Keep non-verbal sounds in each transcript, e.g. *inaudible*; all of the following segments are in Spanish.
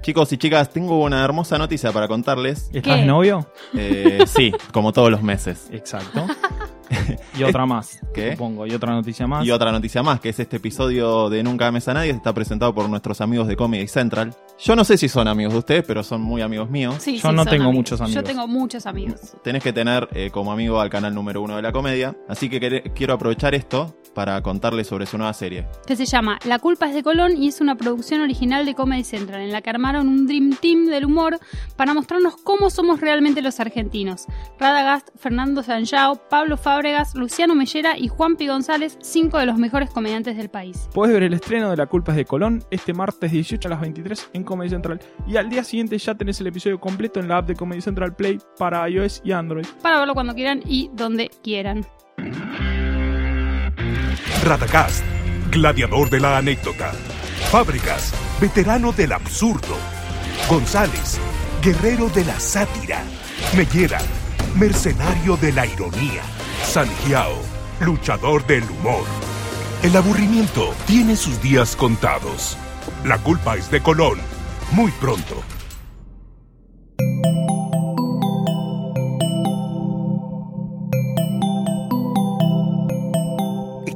Chicos y chicas, tengo una hermosa noticia para contarles. ¿Estás ¿Qué? novio? Eh, sí, como todos los meses. Exacto. *laughs* Y otra más, ¿Qué? supongo. Y otra noticia más. Y otra noticia más, que es este episodio de Nunca Ames a Nadie, está presentado por nuestros amigos de Comedy Central. Yo no sé si son amigos de ustedes, pero son muy amigos míos. Sí, Yo sí, no son tengo amigos. muchos amigos. Yo tengo muchos amigos. Tenés que tener eh, como amigo al canal número uno de la comedia. Así que quere- quiero aprovechar esto para contarles sobre su nueva serie. Que se llama La culpa es de Colón y es una producción original de Comedy Central, en la que armaron un Dream Team del humor para mostrarnos cómo somos realmente los argentinos. Radagast, Fernando Sanjao, Pablo Fábregas, Luciano Mellera y Juan Pi González, cinco de los mejores comediantes del país. Puedes ver el estreno de La culpa es de Colón este martes 18 a las 23 en Comedy Central. Y al día siguiente ya tenés el episodio completo en la app de Comedy Central Play para iOS y Android. Para verlo cuando quieran y donde quieran. Radagast, gladiador de la anécdota. Fábricas, veterano del absurdo. González, guerrero de la sátira. Mellera, mercenario de la ironía. Sanjiao, luchador del humor. El aburrimiento tiene sus días contados. La culpa es de Colón. Muy pronto.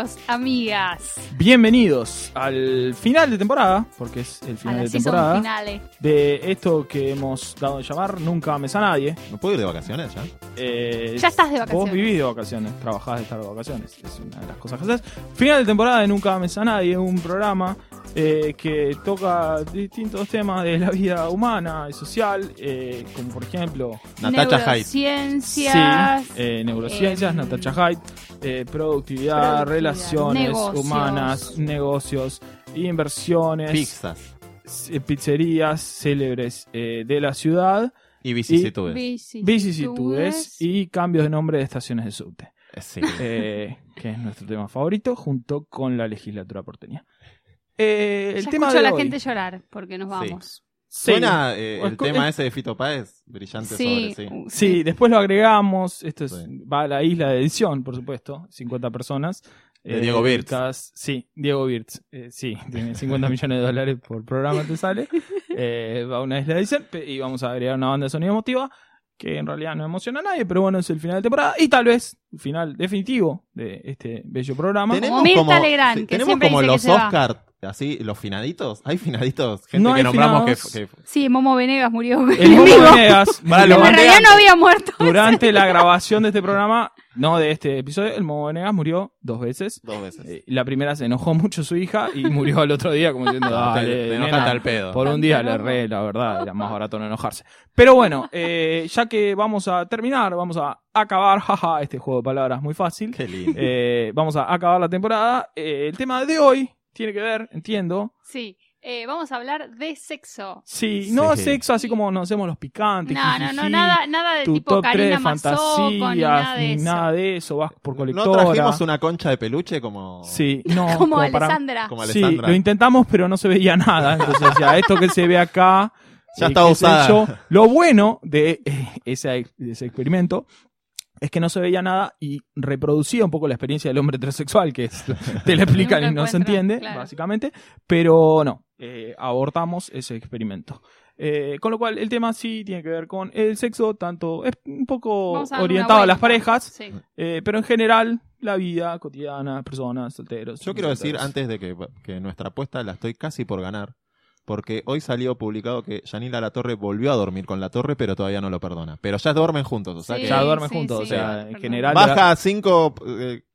Amigos, amigas, Bienvenidos al final de temporada, porque es el a final la de temporada, finale. de esto que hemos dado de llamar Nunca Ames a Nadie. ¿Me puedo ir de vacaciones ya? Eh, Ya estás de Vos vacaciones. vivís de vacaciones, trabajás de estar de vacaciones. Es una de las cosas que haces. Final de temporada de Nunca Ames a Nadie, un programa eh, que toca distintos temas de la vida humana y social, eh, como por ejemplo Natacha. Neurociencias. Sí, eh, neurociencias, em, Natacha Hyde, eh, productividad, productividad, relaciones negocios. humanas, negocios, inversiones, Pizzas pizzerías célebres eh, de la ciudad, y vicisitudes. vicisitudes y cambios de nombre de estaciones de subte, sí. que es nuestro tema favorito, junto con la legislatura porteña. Eh, el Ya tema escucho de a la hoy- gente llorar porque nos vamos. Sí. Suena eh, el tema ese de Fito Páez, brillante Sí, sobre sí. uh, Sí, después lo agregamos. Esto es, Sí. va a la isla de edición, por supuesto. 50 personas. De Diego Birtz. dedicadas- Sí, Diego Birtz. Eh, sí, tiene 50 *laughs* millones de dólares por programa, te sale. Eh, va a una isla de edición pe- y vamos a agregar una banda de sonido emotiva que en realidad no emociona a nadie, pero bueno, es el final de temporada y tal vez el final definitivo de este bello programa. Como Mirta Legrand, que tenemos siempre como dice que los se va. Oscar, así, los finaditos. Hay finaditos, gente No que nombramos que, Sí, Momo Venegas murió. El Momo vivo. Venegas *laughs* Para, lo en realidad no había muerto. durante la grabación de este programa, no de este episodio, el Momo Venegas murió dos veces. dos veces. Eh, La primera se enojó mucho su hija y murió al otro día como diciendo, *laughs* dale, nena, al pedo. por un día le re, la verdad, era más barato no enojarse. Pero bueno, eh, ya que vamos a terminar, vamos a acabar, *laughs* jaja, este juego de palabras muy fácil. Qué lindo. Eh, vamos a acabar la temporada. Eh, el tema de hoy tiene que ver, entiendo. Sí, eh, vamos a hablar de sexo. Sí, no Sí. sexo así como nos hacemos los picantes. No, no, no, nada, nada de tu tipo top 3 Karina de Mazoco, ni nada fantasías, de ni eso. nada de eso, vas por ¿No colectora. trajimos una concha de peluche como, Sí, *laughs* no, Como para- Alessandra. como Sí, Alessandra? lo intentamos, pero no se veía nada. Entonces decía, esto que se ve acá. *laughs* Ya eh, está usada. Lo bueno de eh, ese, de ese experimento es que no se veía nada y reproducía un poco la experiencia del hombre heterosexual, que es- *laughs* te lo explican y no se entiende, claro. básicamente. Pero no, eh, abortamos ese experimento. Eh, con lo cual, el tema sí tiene que ver con el sexo, tanto es un poco a orientado a las parejas, Sí. eh, pero en general, la vida cotidiana, personas, solteros. Yo quiero decir antes de que, que nuestra apuesta la estoy casi por ganar. Porque hoy salió publicado que Yanila La Torre volvió a dormir con La Torre, pero todavía no lo perdona. Pero ya duermen juntos, o sea Sí, que ya duermen sí, juntos, sí. o sea, en general. baja 5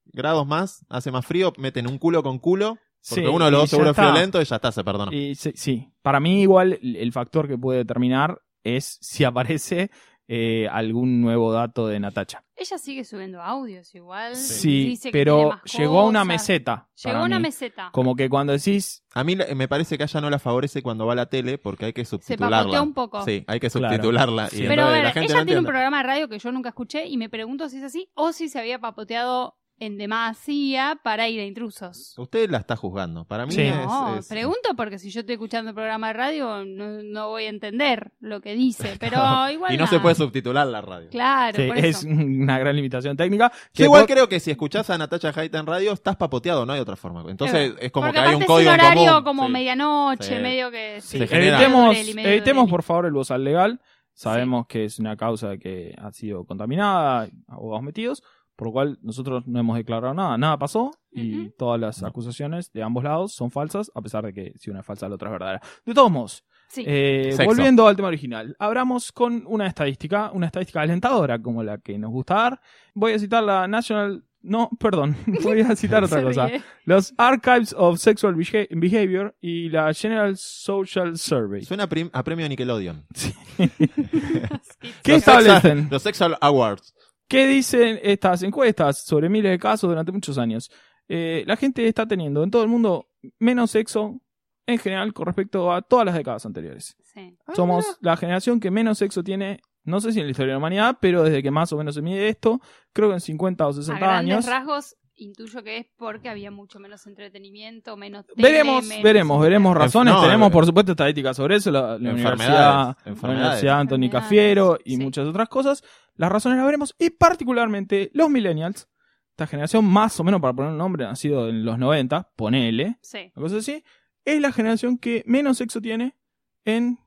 grados más, hace más frío, meten un culo con culo, porque Sí, uno de los dos seguro es violento y ya está, se perdona. Y sí, sí. para mí igual el factor que puede determinar es si aparece eh, algún nuevo dato de Natacha. Ella sigue subiendo audios igual. Sí, dice pero llegó a una meseta. Llegó a una mí. meseta. Como que cuando decís, A mí me parece que a ella no la favorece cuando va a la tele porque hay que Se subtitularla. papoteó un poco. Sí, hay que Claro. subtitularla. Sí. Pero a ver, la gente ella no tiene un programa de radio que yo nunca escuché y me pregunto si es así o si se había papoteado en demasía para ir a intrusos. Usted la está juzgando. Para mí Sí. es, No, es- pregunto porque si yo estoy escuchando el programa de radio no, no voy a entender lo que dice, *laughs* pero igual Y no nada. se puede subtitular la radio. Claro, sí, por es eso. una gran limitación técnica. Que igual por- creo que si escuchás a Natacha Haita en radio, estás papoteado, no hay otra forma. Entonces es como Porque que hay un código es un horario común. como Sí. medianoche, Sí. medio que... Sí, Se genera- evitemos, evitemos por favor el bozal legal. Sabemos que es una causa que ha sido contaminada, abogados metidos, por lo cual nosotros no hemos declarado nada. Nada pasó y todas las No. acusaciones de ambos lados son falsas, a pesar de que si una es falsa, la otra es verdadera. De todos modos, Sí. eh, volviendo al tema original, abramos con una estadística, una estadística alentadora como la que nos gusta dar. Voy a citar la National... No, perdón, *laughs* voy a citar otra *laughs* cosa. ríe. Los Archives of Sexual Beha- Behavior y la General Social Survey. Suena a a premio Nickelodeon. *laughs* ¿Qué Los establecen? Sexual- Los Sexual Awards. ¿Qué dicen estas encuestas sobre miles de casos durante muchos años? Eh, la gente está teniendo en todo el mundo menos sexo en general con respecto a todas las décadas anteriores. Sí. Somos la generación que menos sexo tiene, no sé si en la historia de la humanidad, pero desde que más o menos se mide esto, creo que en 50 o A 60 grandes años. rasgos intuyo que es porque había mucho menos entretenimiento, menos tele, Veremos, menos- veremos, veremos razones. no, Tenemos, eh, por supuesto, estadísticas sobre eso. La, la Enfermedades, Universidad, la enfermedades. Universidad Anthony Cafiero y sí. muchas otras cosas. Las razones las veremos. Y particularmente los millennials, esta generación más o menos, para poner un nombre, nacido en los 90, ponele, Sí. una cosa así, es la generación que menos sexo tiene en,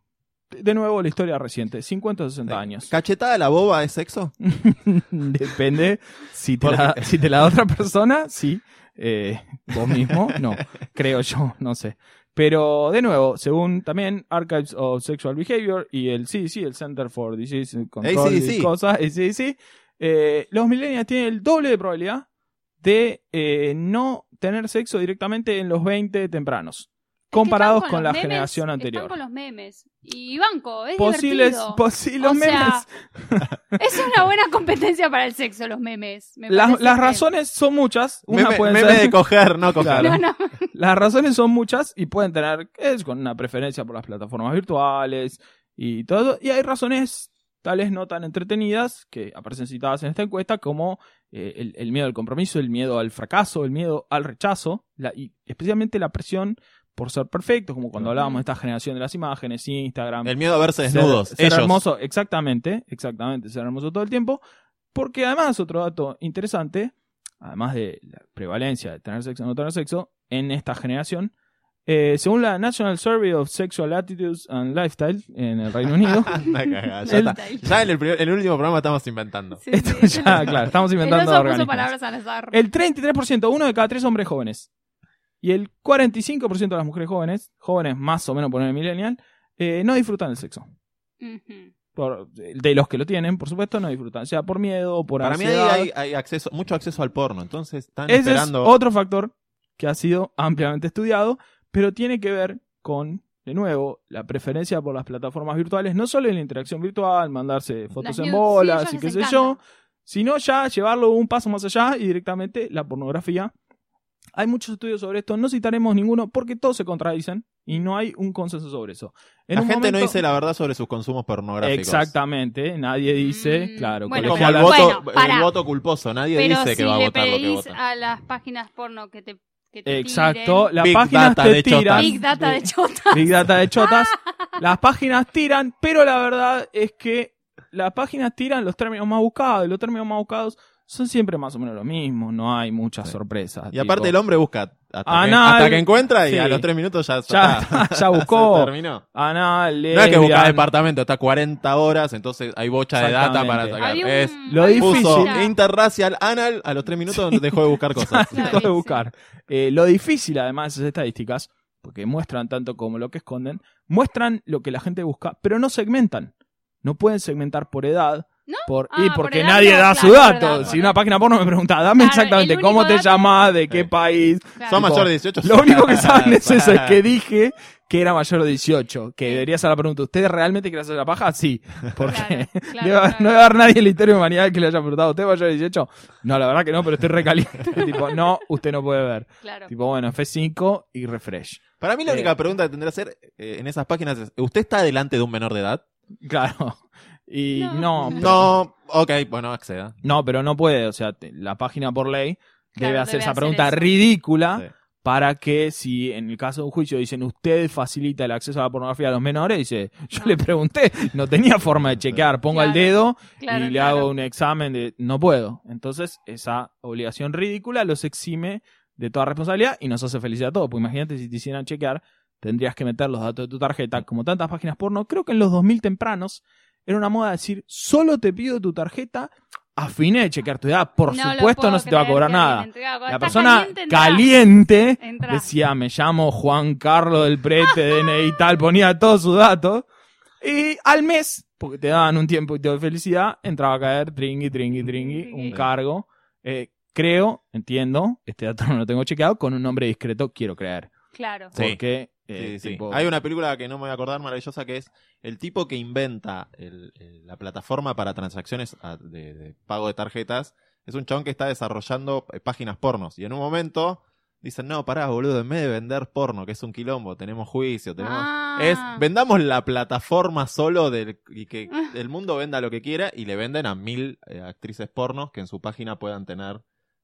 de nuevo, la historia reciente, 50 o 60 años. ¿Cachetada a la boba es sexo? *laughs* Depende si te, la, si te la da otra persona, sí. Eh, vos *laughs* mismo, no. Creo yo, no sé. Pero, de nuevo, según también Archives of Sexual Behavior y el CDC, el Center for Disease Control y cosas, el CDC, eh, los millennials tienen el doble de probabilidad de eh, no tener sexo directamente en los 20 tempranos, comparados Están con, la memes, generación Están anterior. con los memes. Y banco, es Posibles, divertido. posi- los O sea, memes. *laughs* Es una buena competencia para el sexo, los memes. Me Las, las razones son muchas. Una Meme, pueden meme ser- de coger, no coger. Claro. *laughs* No, no. *laughs* Las razones son muchas y pueden tener es con una preferencia por las plataformas virtuales y todo. Y hay razones tales no tan entretenidas que aparecen citadas en esta encuesta como eh, el, el miedo al compromiso, el miedo al fracaso, el miedo al rechazo la- y especialmente la presión por ser perfecto, como cuando hablábamos de esta generación de las imágenes, Instagram, El miedo a verse desnudos. Ser, ellos. hermoso, exactamente, exactamente, ser hermoso todo el tiempo. Porque además, otro dato interesante, además de la prevalencia de tener sexo o no tener sexo, en esta generación, eh, según la National Survey of Sexual Attitudes and Lifestyle en el Reino Unido, *laughs* Anda, cagada, ya, *laughs* El- está. Ya en el, primer- en el último programa estamos inventando. Sí, esto sí. ya, claro, estamos El inventando puso organismos. palabras al azar. El 33%, uno de cada tres hombres jóvenes, y el 45% de las mujeres jóvenes, jóvenes más o menos por el millennial, eh, no disfrutan del sexo. Por- de los que lo tienen, por supuesto, no disfrutan, sea por miedo o por Para mí ahí ansiedad. hay, hay acceso, mucho acceso al porno, entonces están Ese esperando. es otro factor que ha sido ampliamente estudiado, pero tiene que ver con, de nuevo, la preferencia por las plataformas virtuales, no solo en la interacción virtual, mandarse fotos Las en bolas sí, y qué sé encanta. yo, sino ya llevarlo un paso más allá y directamente la pornografía. Hay muchos estudios sobre esto, no citaremos ninguno porque todos se contradicen y no hay un consenso sobre eso. En la un gente no dice la verdad sobre sus consumos pornográficos. Como nadie dice, Mm, claro, bueno, Como el voto, Bueno, el voto culposo, nadie Pero dice si que va a votar lo que pedís vota. a las páginas porno que te, que te Exacto, tiren, las Big páginas data te de chotas. tiran. Big data de chotas. Big Data de chotas. *laughs* Las páginas tiran, pero la verdad es que las páginas tiran los términos más buscados y los términos más buscados son siempre más o menos lo mismo, no hay muchas Sí. sorpresas. Y aparte el hombre busca hasta, que, Anal, hasta que encuentra y sí. a los tres minutos ya, Ya- está. ya *laughs* *laughs* buscó. Se terminó. Anal, No es que busca departamento, está 40 horas, entonces hay bocha de data para sacar. Un- Es, Lo difícil- puso interracial anal, a los tres minutos dejó de buscar *laughs* cosas. Dejó de buscar. Eh, lo difícil, además, de esas estadísticas, porque muestran tanto como lo que esconden, muestran lo que la gente busca, pero no segmentan. No pueden segmentar por edad, Por, Ah, y por porque nadie dato, da claro, su dato. Si una página porno me pregunta, dame Claro, exactamente cómo te llamás, de qué Sí. país. Claro. Son mayores de 18. Lo único que saben es eso, es que *laughs* dije que era mayor de 18. Que debería ser la pregunta, ¿ustedes realmente quieren hacer la paja? Sí. Porque Claro, *laughs* claro, debe claro. no debe haber nadie en la historia de humanidad que le haya preguntado, ¿usted es mayor de 18? No, la verdad que no, pero estoy recaliente. *laughs* tipo, no, usted no puede ver. Claro. Tipo, bueno, F5 y refresh. Para mí la Eh. única pregunta que tendría que hacer eh, en esas páginas es, ¿usted está delante de un menor de edad? Claro. Y No. no, *laughs* no, No, ok, bueno, acceda. pero no puede. O sea, te- la página por ley Claro, debe hacer debe esa hacer pregunta eso. ridícula Sí. para que si en el caso de un juicio dicen usted facilita el acceso a la pornografía a los menores, dice, yo No. le pregunté, no tenía forma de chequear, pongo el dedo Claro, y le hago un examen de no puedo. Entonces, esa obligación ridícula los exime de toda responsabilidad y nos hace felicidad a todos. Pues imagínate si te hicieran chequear, tendrías que meter los datos de tu tarjeta, como tantas páginas porno. Creo que en los 2000 tempranos era una moda decir, solo te pido tu tarjeta a fin de chequear tu edad. Por No supuesto, no se te va a cobrar nada. La persona caliente, entra. caliente Entra. decía, me llamo Juan Carlos del Prete, DNI y tal, ponía todos sus datos. Y al mes, porque te daban un tiempo y de felicidad, entraba a caer tringui, tringui, tringui, un cargo. Eh, creo, entiendo, este dato no lo tengo chequeado, con un nombre discreto, quiero creer. Claro. Sí. Porque, eh, Sí, sí. tipo, Hay una película que no me voy a acordar maravillosa que es el tipo que inventa el- el- la plataforma para transacciones a- de, de pago de tarjetas. Es un chabón que está desarrollando eh, páginas pornos. Y en un momento dicen, no, pará, boludo, en vez de vender porno, que es un quilombo, tenemos juicio, tenemos... Ah. Es, vendamos la plataforma solo del, y que el mundo venda lo que quiera y le venden a mil eh, actrices pornos que en su página puedan tener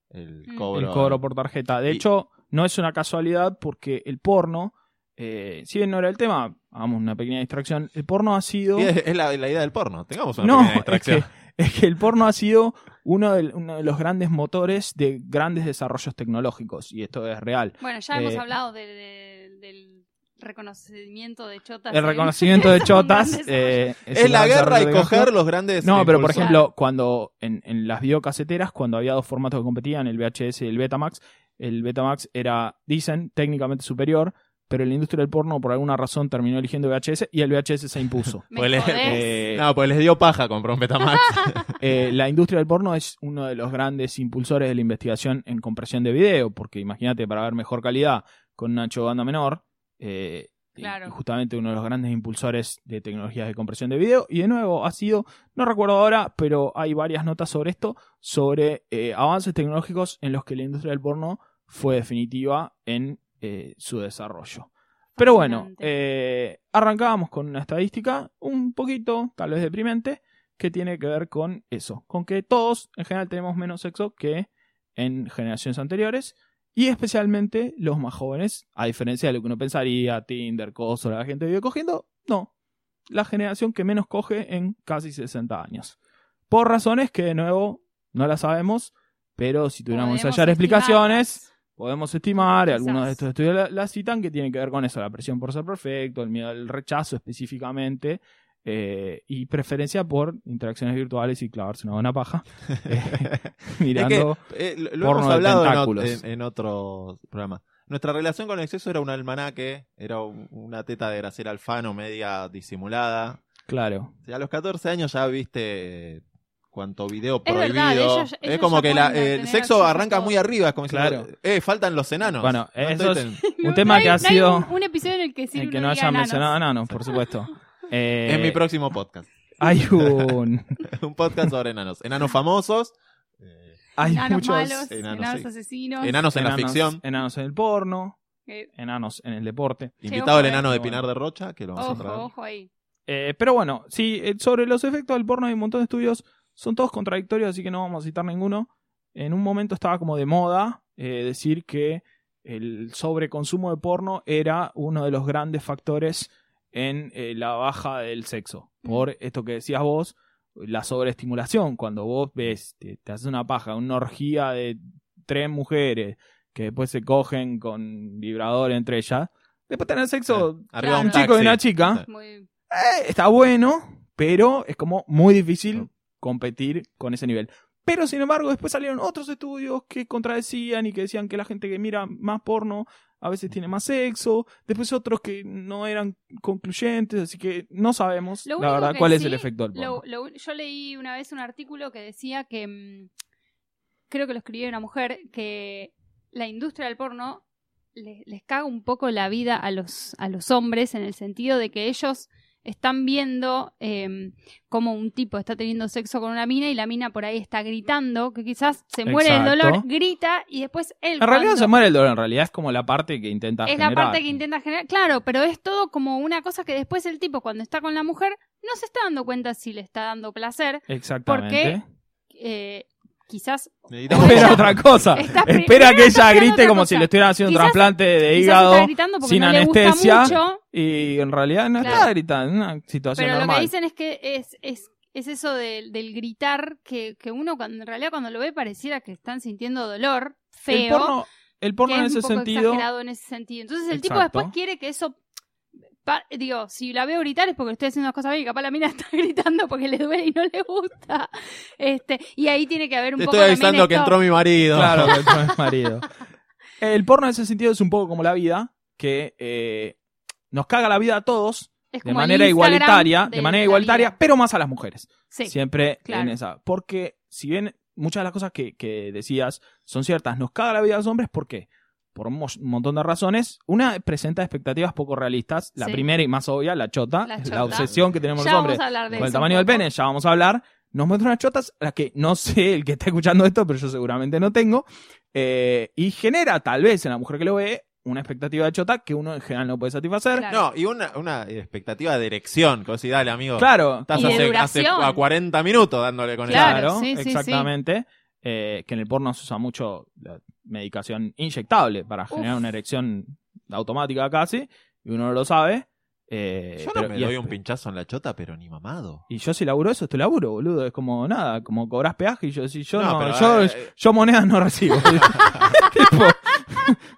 el Mm. cobro. el cobro por tarjeta. De Y- hecho, no es una casualidad porque el porno, eh, si bien no era el tema, hagamos una pequeña distracción, el porno ha sido... Es, es la, la idea del porno. Tengamos una No, pequeña es distracción. que, *laughs* es que el porno ha sido uno de, uno de los grandes motores de grandes desarrollos tecnológicos, y esto es real. Bueno, ya hemos Eh, hablado de- de- del reconocimiento de chotas. El en- reconocimiento de *laughs* chotas eh, Es, la guerra y coger los grandes. No, pero por ejemplo, cuando en, en las videocaseteras, cuando había dos formatos que competían, el VHS y el Betamax, el Betamax era, dicen, técnicamente superior, pero la industria del porno por alguna razón terminó eligiendo VHS y el VHS se impuso. *laughs* Pues. Eh, *laughs* No, pues les dio paja comprar un Betamax. *laughs* Eh, la industria del porno es uno de los grandes impulsores de la investigación en compresión de video, porque imagínate, para ver mejor calidad con un ancho de banda menor, eh, Claro. justamente uno de los grandes impulsores de tecnologías de compresión de video. Y de nuevo, ha sido, no recuerdo ahora, pero hay varias notas sobre esto, sobre eh, avances tecnológicos en los que la industria del porno fue definitiva en eh, su desarrollo. Pero bueno, eh, arrancábamos con una estadística un poquito, tal vez deprimente, que tiene que ver con eso, con que todos en general tenemos menos sexo que en generaciones anteriores y especialmente los más jóvenes, a diferencia de lo que uno pensaría, Tinder, cosas, la gente vive cogiendo, no, la generación que menos coge en casi 60 años. Por razones que de nuevo no las sabemos, pero si tuviéramos que ensayar explicaciones, podemos estimar, y Quizás. algunos de estos estudios la, la citan, que tienen que ver con eso, la presión por ser perfecto, el miedo al rechazo específicamente, eh, y preferencia por interacciones virtuales y clavarse una buena paja, *laughs* eh, *laughs* mirando... Eh, lo porno hemos de hablado en, ot- tentáculos. en, en otros programas. Nuestra relación con el sexo era un almanaque, era un- una teta de Graciela Alfano media disimulada. Claro. O sea, a los 14 años ya viste cuanto video Es prohibido. verdad, ellos- es como que la- eh, el sexo arranca todo. muy arriba, es como Claro. diciendo, eh, faltan los enanos. Bueno, No eso es ten- un tema que No ha no sido... un, un episodio en el que El que no no haya diga enanos. mencionado enanos, por *laughs* supuesto. Eh, En mi próximo podcast. hay *laughs* un... un podcast sobre enanos. Enanos famosos, eh, Hay Enanos muchos... malos, enanos, enanos, sí. asesinos. enanos en la ficción. Enanos en el porno, Eh, enanos en el deporte. Invitado el eh. enano de. Pinar de Rocha, que lo vamos a traer. ojo, ojo ahí. Eh, pero bueno, sí, sobre los efectos del porno hay un montón de estudios, son todos contradictorios, así que no vamos a citar ninguno. En un momento estaba como de moda eh, decir que el sobreconsumo de porno era uno de los grandes factores en eh, la baja del sexo. Por esto que decías vos, la sobreestimulación. Cuando vos ves, te, te haces una paja, una orgía de tres mujeres que después se cogen con vibrador entre ellas, después tener sexo Arriba Claro. un un chico y una chica. Muy... Eh, está bueno, pero es como muy difícil competir con ese nivel. Pero sin embargo, después salieron otros estudios que contradecían y que decían que la gente que mira más porno a veces tiene más sexo, después otros que no eran concluyentes, así que no sabemos Lo la verdad cuál es el efecto del porno. Lo- lo- yo leí una vez un artículo que decía que, mm, creo que lo escribió una mujer, que la industria del porno le- les caga un poco la vida a los, a los hombres en el sentido de que ellos están viendo eh, como un tipo está teniendo sexo con una mina y la mina por ahí está gritando, que quizás se muere Exacto. dolor, grita y después él... En realidad cuando- se muere el dolor, en realidad es como la parte que intenta es generar. la parte que intenta generar. Claro, pero es todo como una cosa que después el tipo, cuando está con la mujer, no se está dando cuenta si le está dando placer. Exactamente. Eh, quizás. Necesitamos- Espera otra cosa. *laughs* Espera que ella grite como cosa. si le estuvieran haciendo un trasplante de hígado sin no anestesia. Y en realidad no Claro. está gritando, es una situación pero lo normal. que dicen es que es, es, es eso del, del gritar que, que uno cuando, en realidad cuando lo ve pareciera que están sintiendo dolor feo. el porno, el porno que en es ese un poco sentido. en ese sentido. Entonces el tipo después quiere que eso pa- digo, si la veo gritar es porque estoy haciendo las cosas bien y capaz la mina *laughs* está gritando porque le duele y no le gusta. Este, y ahí tiene que haber un Te poco estoy también avisando que esto- entró mi marido. Claro, que entró mi *laughs* marido. El porno en ese sentido es un poco como la vida, que eh, nos caga la vida a todos de manera igualitaria, de, de manera igualitaria, vida. pero más a las mujeres. Sí, Siempre claro. en esa. Porque si bien muchas de las cosas que, que decías son ciertas, nos caga la vida a los hombres, ¿por qué? Por un mo- montón de razones. Una presenta expectativas poco realistas. La Sí. primera y más obvia, la chota, La obsesión que tenemos ya los vamos hombres a hablar de con el tamaño del pene, ya vamos a hablar. Nos muestra unas chotas, las que no sé el que está escuchando esto, pero yo seguramente no tengo. eh, y genera, tal vez, en la mujer que lo ve, una expectativa de chota que uno en general no puede satisfacer. Claro. No, y una, una expectativa de erección. Como si, dale, amigo. Claro, Estás Y hace, a 40 minutos dándole con Claro, Claro, sí, sí, sí. exactamente. Eh, que en el porno se usa mucho la medicación inyectable para generar una erección automática casi, y uno no lo sabe. Eh, Yo no pero- me y doy es- un pinchazo en la chota, pero ni mamado. Y yo si laburo eso, estoy laburo, boludo. Es como nada, como cobras peaje y yo si yo No, no, pero, yo, eh, yo monedas no recibo. *laughs* Tipo,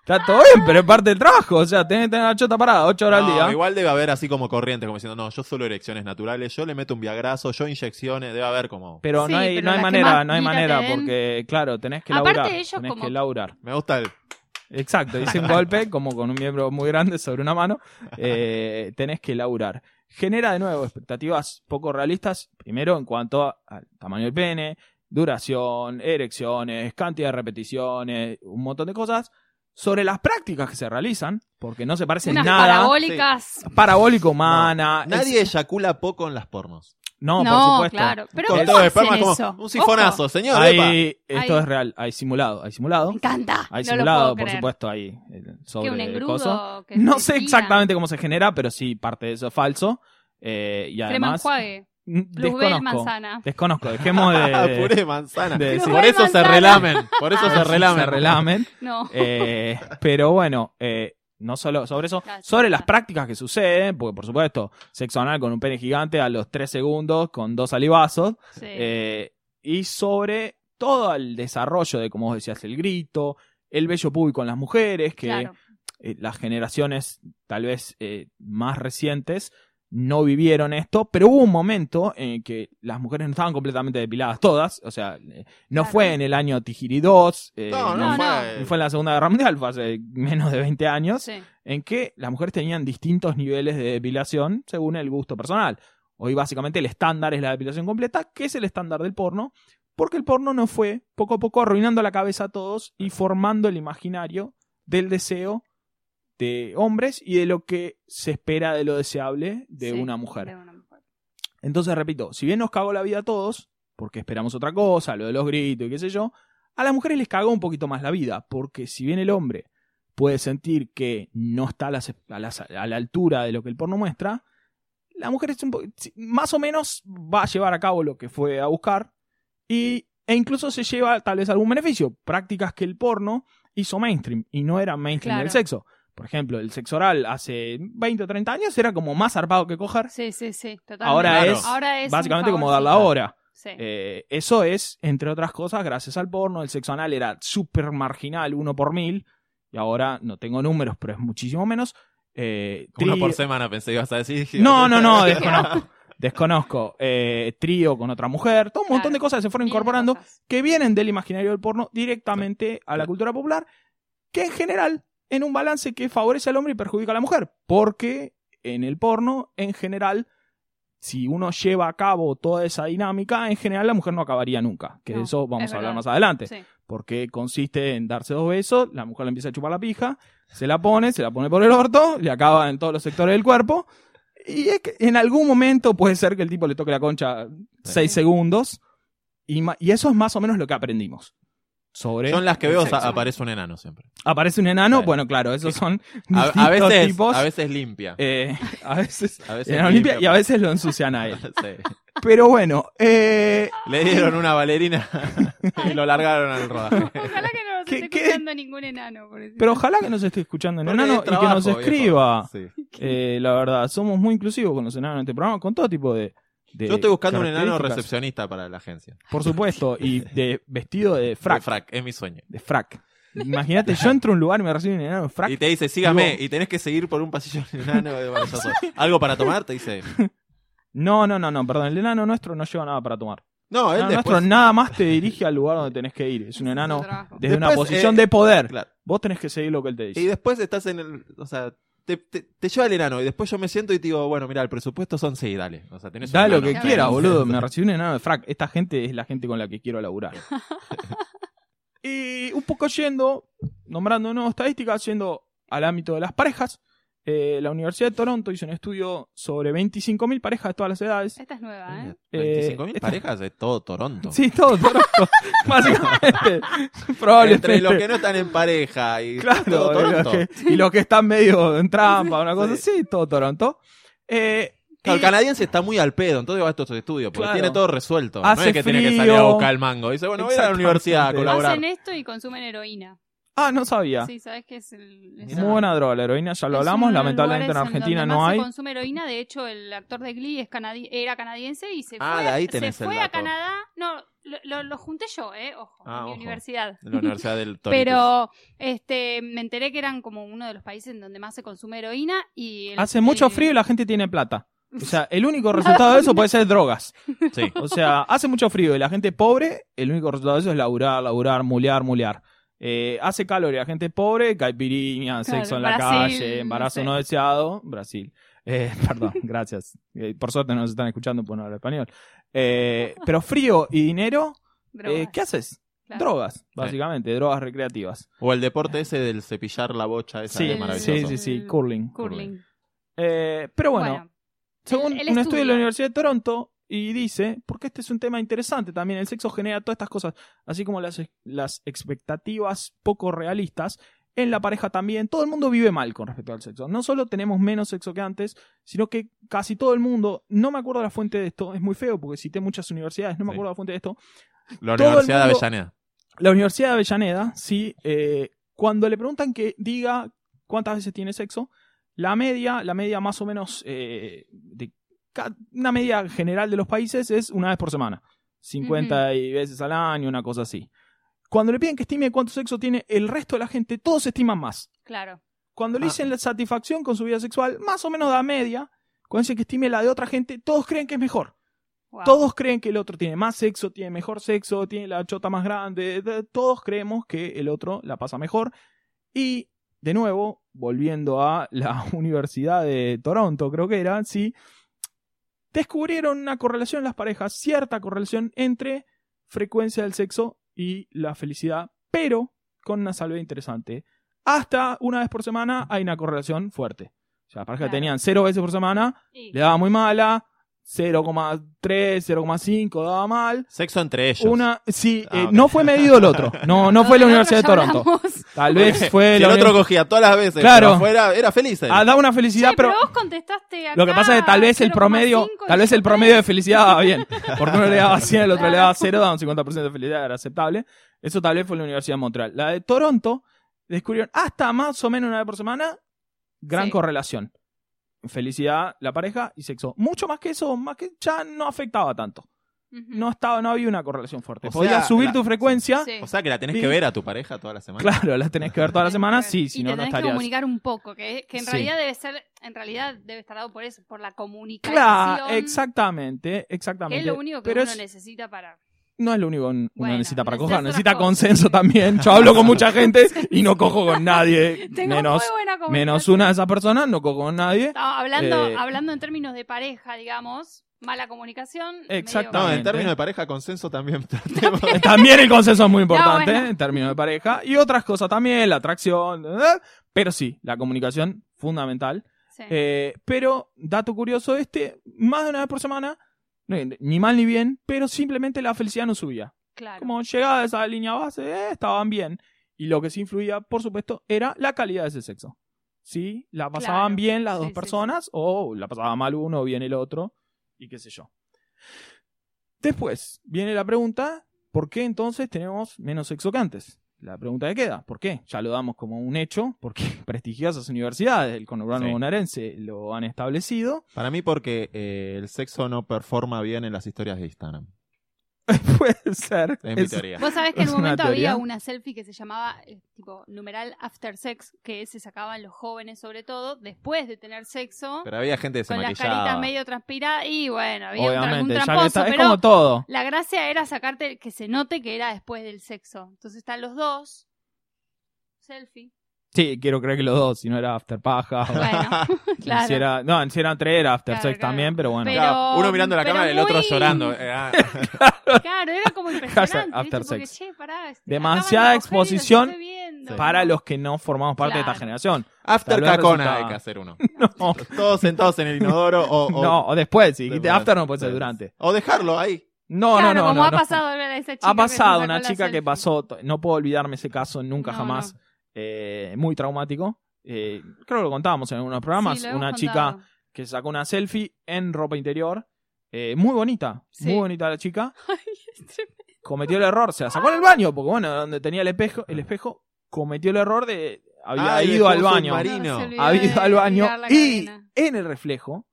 está todo bien, pero es parte del trabajo. O sea, tenés que tener la chota parada 8 horas No, al día. Igual debe haber así como corriente, como diciendo, no, yo solo erecciones naturales, yo le meto un viagrazo, yo inyecciones, debe haber como... Pero Sí, no hay, pero no hay manera, no hay manera, te porque claro, tenés que Aparte laburar. ellos tenés como- que laburar. Me gusta el... Exacto, hice un golpe como con un miembro muy grande sobre una mano. eh, tenés que laburar. Genera de nuevo expectativas poco realistas, primero en cuanto a- al tamaño del pene, duración, erecciones, cantidad de repeticiones, un montón de cosas. Sobre las prácticas que se realizan, porque no se parecen Unas nada. parabólicas. Parabólico humana. Nadie es- eyacula poco en las pornos. No, No, por supuesto. claro. Pero Con ¿cómo todo de hacen esperma, como eso? un sifonazo, Ojo, señor. epa. Hay, esto Hay- es real, hay simulado, hay simulado. me encanta. Hay no lo simulado, puedo por creer. supuesto, ahí. eh, Sobre ¿Qué, un engrudo que No se sé tira? exactamente cómo se genera, pero sí, parte de eso es falso. Eh, y Crema además. enjuague. mm, Desconozco. manzana. Desconozco, dejemos *laughs* de. Ah, puré de manzana. de decir- por eso se manzana. relamen. Por eso se relamen. se relamen. No. Eh, pero bueno, eh, no solo sobre eso, sobre las prácticas que suceden, porque por supuesto, sexo anal con un pene gigante a los 3 segundos con dos salivazos, Sí. eh, y sobre todo el desarrollo de, como vos decías, el grito, el bello público en las mujeres, que claro. eh, las generaciones tal vez eh, más recientes no vivieron esto, pero hubo un momento en que las mujeres no estaban completamente depiladas todas, o sea, eh, no Claro. fue en el año Tijiri 2, eh, No, No, no, no. fue. fue en la Segunda Guerra Mundial, fue hace menos de 20 años, Sí. en que las mujeres tenían distintos niveles de depilación según el gusto personal. Hoy básicamente el estándar es la depilación completa, que es el estándar del porno, porque el porno no fue poco a poco arruinando la cabeza a todos y formando el imaginario del deseo de hombres y de lo que se espera de lo deseable de Sí, una mujer. de una mujer. Entonces, repito, si bien nos cagó la vida a todos, porque esperamos otra cosa, lo de los gritos y qué sé yo, a las mujeres les cagó un poquito más la vida, porque si bien el hombre puede sentir que no está a, la altura de lo que el porno muestra, la mujer es un más o menos va a llevar a cabo lo que fue a buscar y, e incluso se lleva tal vez algún beneficio, prácticas que el porno hizo mainstream y no era mainstream Claro. del sexo. Por ejemplo, el sexo oral hace 20 o 30 años era como más zarpado que coger. Sí, sí, sí. Totalmente. Ahora Claro. es Ahora es básicamente como dar la hora. Sí. Eh, eso es, entre otras cosas, gracias al porno. El sexo anal era súper marginal, uno por mil. Y ahora no tengo números, pero es muchísimo menos. Eh, Uno por semana pensé que ibas a decir. *laughs* No, no, no, *laughs* desconozco. desconozco, eh, trío con otra mujer, todo un montón Claro. de cosas que se fueron incorporando que vienen del imaginario del porno directamente a la cultura popular, que en general en un balance que favorece al hombre y perjudica a la mujer, porque en el porno, en general, si uno lleva a cabo toda esa dinámica, en general la mujer no acabaría nunca, que de eso vamos es a hablar verdad. más adelante, Sí. porque consiste en darse dos besos, la mujer le empieza a chupar la pija, se la pone, se la pone por el orto, le acaba en todos los sectores del cuerpo, y es que en algún momento puede ser que el tipo le toque la concha seis segundos, y eso es más o menos lo que aprendimos. Sobre en las que veo sexo. aparece un enano siempre. Aparece un enano, Claro. bueno, claro, esos son A, a veces, tipos. a veces limpia. eh, a veces, *laughs* a veces enano limpia y a veces lo ensucian a *laughs* él. Sí. Pero bueno, eh, Le dieron una bailarina *laughs* y lo largaron al rodaje. Ojalá que no nos ¿Qué- esté qué? escuchando ningún enano. por pero ojalá que nos esté escuchando Porque enano y que nos escriba. Sí. Eh, la verdad, somos muy inclusivos con los enanos en este programa, con todo tipo de. De Yo estoy buscando un enano recepcionista para la agencia. Por supuesto, y *laughs* de vestido de frac. De frac, es mi sueño. De frac. Imagínate, yo entro a un lugar y me recibe un enano de frac. Y te dice, sígame, Digo- y tenés que seguir por un pasillo enano de. *laughs* ¿Algo para tomar? Te dice. No, no, no, no, perdón, el enano nuestro no lleva nada para tomar. No, El enano después... nuestro nada más te dirige al lugar donde tenés que ir. Es un enano desde una posición eh, de poder. Claro. Vos tenés que seguir lo que él te dice. Y después estás en el... O sea, te, te, te lleva el enano y después yo me siento y te digo, bueno, mira, el presupuesto son seis, dale. O sea, tenés Da lo que Claro. quieras, boludo. Me *laughs* recibió un enano de frac. Esta gente es la gente con la que quiero laburar. *laughs* y un poco yendo, nombrando nuevas estadísticas, yendo al ámbito de las parejas. Eh, la Universidad de Toronto hizo un estudio sobre 25.000 parejas de todas las edades. Esta es nueva, ¿eh? Eh, 25.000 esta- parejas de todo Toronto. Sí, todo Toronto. *laughs* Básicamente. Probablemente. Entre los que no están en pareja y Claro, todo y los, Toronto. que, y los que están medio en trampa, una cosa así, todo Toronto. Eh, el canadiense está muy al pedo, entonces va a estos estudios, porque Claro. tiene todo resuelto. no Hace es que tiene que frío. salir a buscar el mango. Dice, bueno, voy a ir a la universidad a colaborar. Hacen esto y consumen heroína. Ah, no sabía. Sí, ¿sabes qué es el...? es. Muy buena droga, la heroína ya lo Es hablamos, lamentablemente en Argentina donde no más hay. Se consume heroína, de hecho el actor de Glee es canadi- era canadiense y se Ah, fue, de ahí se tenés el fue a. Canadá. No, lo, lo- lo junté yo, eh, ojo, Ah, en mi ojo. universidad. De la Universidad del. *laughs* Pero este me enteré que eran como uno de los países en donde más se consume heroína y el- Hace mucho el- frío y la gente tiene plata. O sea, el único *laughs* resultado de eso puede ser drogas. Sí. O sea, hace mucho frío y la gente pobre, el único resultado de eso es laburar, laburar, mulear, mulear. Eh, hace calor y la gente pobre, caipirinha, Claro, sexo en la Brasil, calle, embarazo no deseado, Brasil. Eh, *laughs* perdón, gracias. Eh, por suerte no nos están escuchando por no hablar español. Eh, pero frío y dinero, eh, ¿qué haces? claro. Drogas, básicamente, drogas recreativas. O el deporte ese del cepillar la bocha, esa Sí, es maravilloso. sí, sí, sí, curling. Curling. Eh, pero bueno, según el- el un estudio estudio. de la Universidad de Toronto, y dice, porque este es un tema interesante también, el sexo genera todas estas cosas, así como las, las expectativas poco realistas, en la pareja también, todo el mundo vive mal con respecto al sexo. No solo tenemos menos sexo que antes, sino que casi todo el mundo, no me acuerdo la fuente de esto, es muy feo porque cité muchas universidades, no me Sí. acuerdo la fuente de esto, La Todo Universidad de Avellaneda. la Universidad de Avellaneda, sí, eh, cuando le preguntan que diga cuántas veces tiene sexo, la media, la media más o menos, eh, de una media general de los países es una vez por semana. 50 y veces al año, una cosa así. Cuando le piden que estime cuánto sexo tiene el resto de la gente, todos estiman más. Claro. Cuando le Ah. dicen la satisfacción con su vida sexual, más o menos da media. Cuando dicen que estime la de otra gente, todos creen que es mejor. Wow. Todos creen que el otro tiene más sexo, tiene mejor sexo, tiene la chota más grande. de- Todos creemos que el otro la pasa mejor. Y, de nuevo, volviendo a la *laughs* Universidad de Toronto, creo que era, sí, descubrieron una correlación en las parejas, cierta correlación entre frecuencia del sexo y la felicidad, pero con una salvedad interesante. Hasta una vez por semana hay una correlación fuerte. O sea, las parejas que tenían cero veces por semana, le daba muy mala, 0,3, 0,5 daba mal. Sexo entre ellos. Una, sí, Ah, eh, no fue medido el otro. No, *laughs* no fue la Universidad de Toronto. hablamos. Tal vez *laughs* fue Si la el otro cogía todas las veces, Claro. pero afuera era feliz. él. Ah, da una felicidad, pero, pero vos contestaste acá lo que pasa es que tal vez el 0,5 promedio, tal vez el promedio de felicidad daba bien. Porque uno le daba 100, el otro le daba 0, daba un 50% de felicidad, era aceptable. Eso tal vez fue la Universidad de Montreal. La de Toronto descubrieron hasta más o menos una vez por semana gran Sí. correlación. Felicidad, la pareja y sexo. Mucho más que eso, más que ya no afectaba tanto. No estaba, no había una correlación fuerte. O Podías sea, subir la- tu frecuencia, Sí. O sea que la tenés que ver a tu pareja toda la semana. claro, la tenés que ver toda la *laughs* semana, sí, si y no, te no tenés que estarías. comunicar un poco, que, que en Sí. realidad debe ser, en realidad debe estar dado por eso, por la comunicación. Claro, exactamente, Que exactamente. es lo único que Pero uno es- necesita para. No es lo único que uno Bueno, necesita para coger, necesita consenso también. Yo hablo con mucha gente y no cojo con nadie, *laughs* Tengo menos, muy buena comunicación. menos una de esas personas, no cojo con nadie. No, hablando, Eh, hablando en términos de pareja, digamos, mala comunicación. Exactamente. No, en términos de pareja, consenso también. *laughs* También el consenso es muy importante bueno. en términos de pareja. Y otras cosas también, la atracción. ¿eh? Pero sí, la comunicación fundamental. Sí. Eh, pero, dato curioso este, más de una vez por semana, ni mal ni bien, pero simplemente la felicidad no subía. claro. Como llegaba a esa línea base, eh, estaban bien. Y lo que sí influía, por supuesto, era la calidad de ese sexo. Sí, la pasaban Claro. bien las dos sí, personas, o la pasaba mal uno o bien el otro, y qué sé yo. Después viene la pregunta, ¿por qué entonces tenemos menos sexo que antes? La pregunta que queda, ¿por qué? Ya lo damos como un hecho, porque *laughs* prestigiosas universidades del conurbano Sí. bonaerense lo han establecido. Para mí porque eh, el sexo no performa bien en las historias de Instagram. *laughs* Puede ser. Es mi Es- teoría. Vos sabés que en un momento teoría. había una selfie que se llamaba eh, tipo numeral after sex, que se sacaban los jóvenes sobre todo después de tener sexo, Pero había gente que se con las maquillaba. caritas medio transpiradas y bueno, había un, tra- un Obviamente, ya que tramposo, está, es pero como todo. la gracia era sacarte que se note que era después del sexo. Entonces están los dos, selfie. Sí, quiero creer que los dos, si no era after paja. o- Bueno, *laughs* *laughs* claro. Si era, no, si eran tres era after Claro, sex claro. también, pero bueno. Pero- uno mirando la cámara y el otro llorando. Claro, era como *laughs* impresionante. after ¿viste? Porque, sex. che, pará, este, Demasiada de exposición. Para los que no formamos parte de esta generación. After cacona resulta- hay que hacer uno. *laughs* No, Todos sentados en el inodoro o, o, no, o después, si dijiste Después. after no puede ser durante. o dejarlo ahí. No, Claro, no, no. como no, ha no. pasado a esa chica Ha pasado una chica que pasó, no puedo olvidarme ese caso nunca No, jamás, no. eh, muy traumático. Eh, creo que lo contábamos en algunos programas. Sí, una chica que sacó una selfie en ropa interior, eh, muy bonita, Sí. muy bonita la chica. *laughs* Ay, es tremendo. Cometió el error, se la sacó en el baño, porque bueno, donde tenía el espejo, el espejo cometió el error de había Ay, ido al baño. No, había ido al baño y cadena. en el reflejo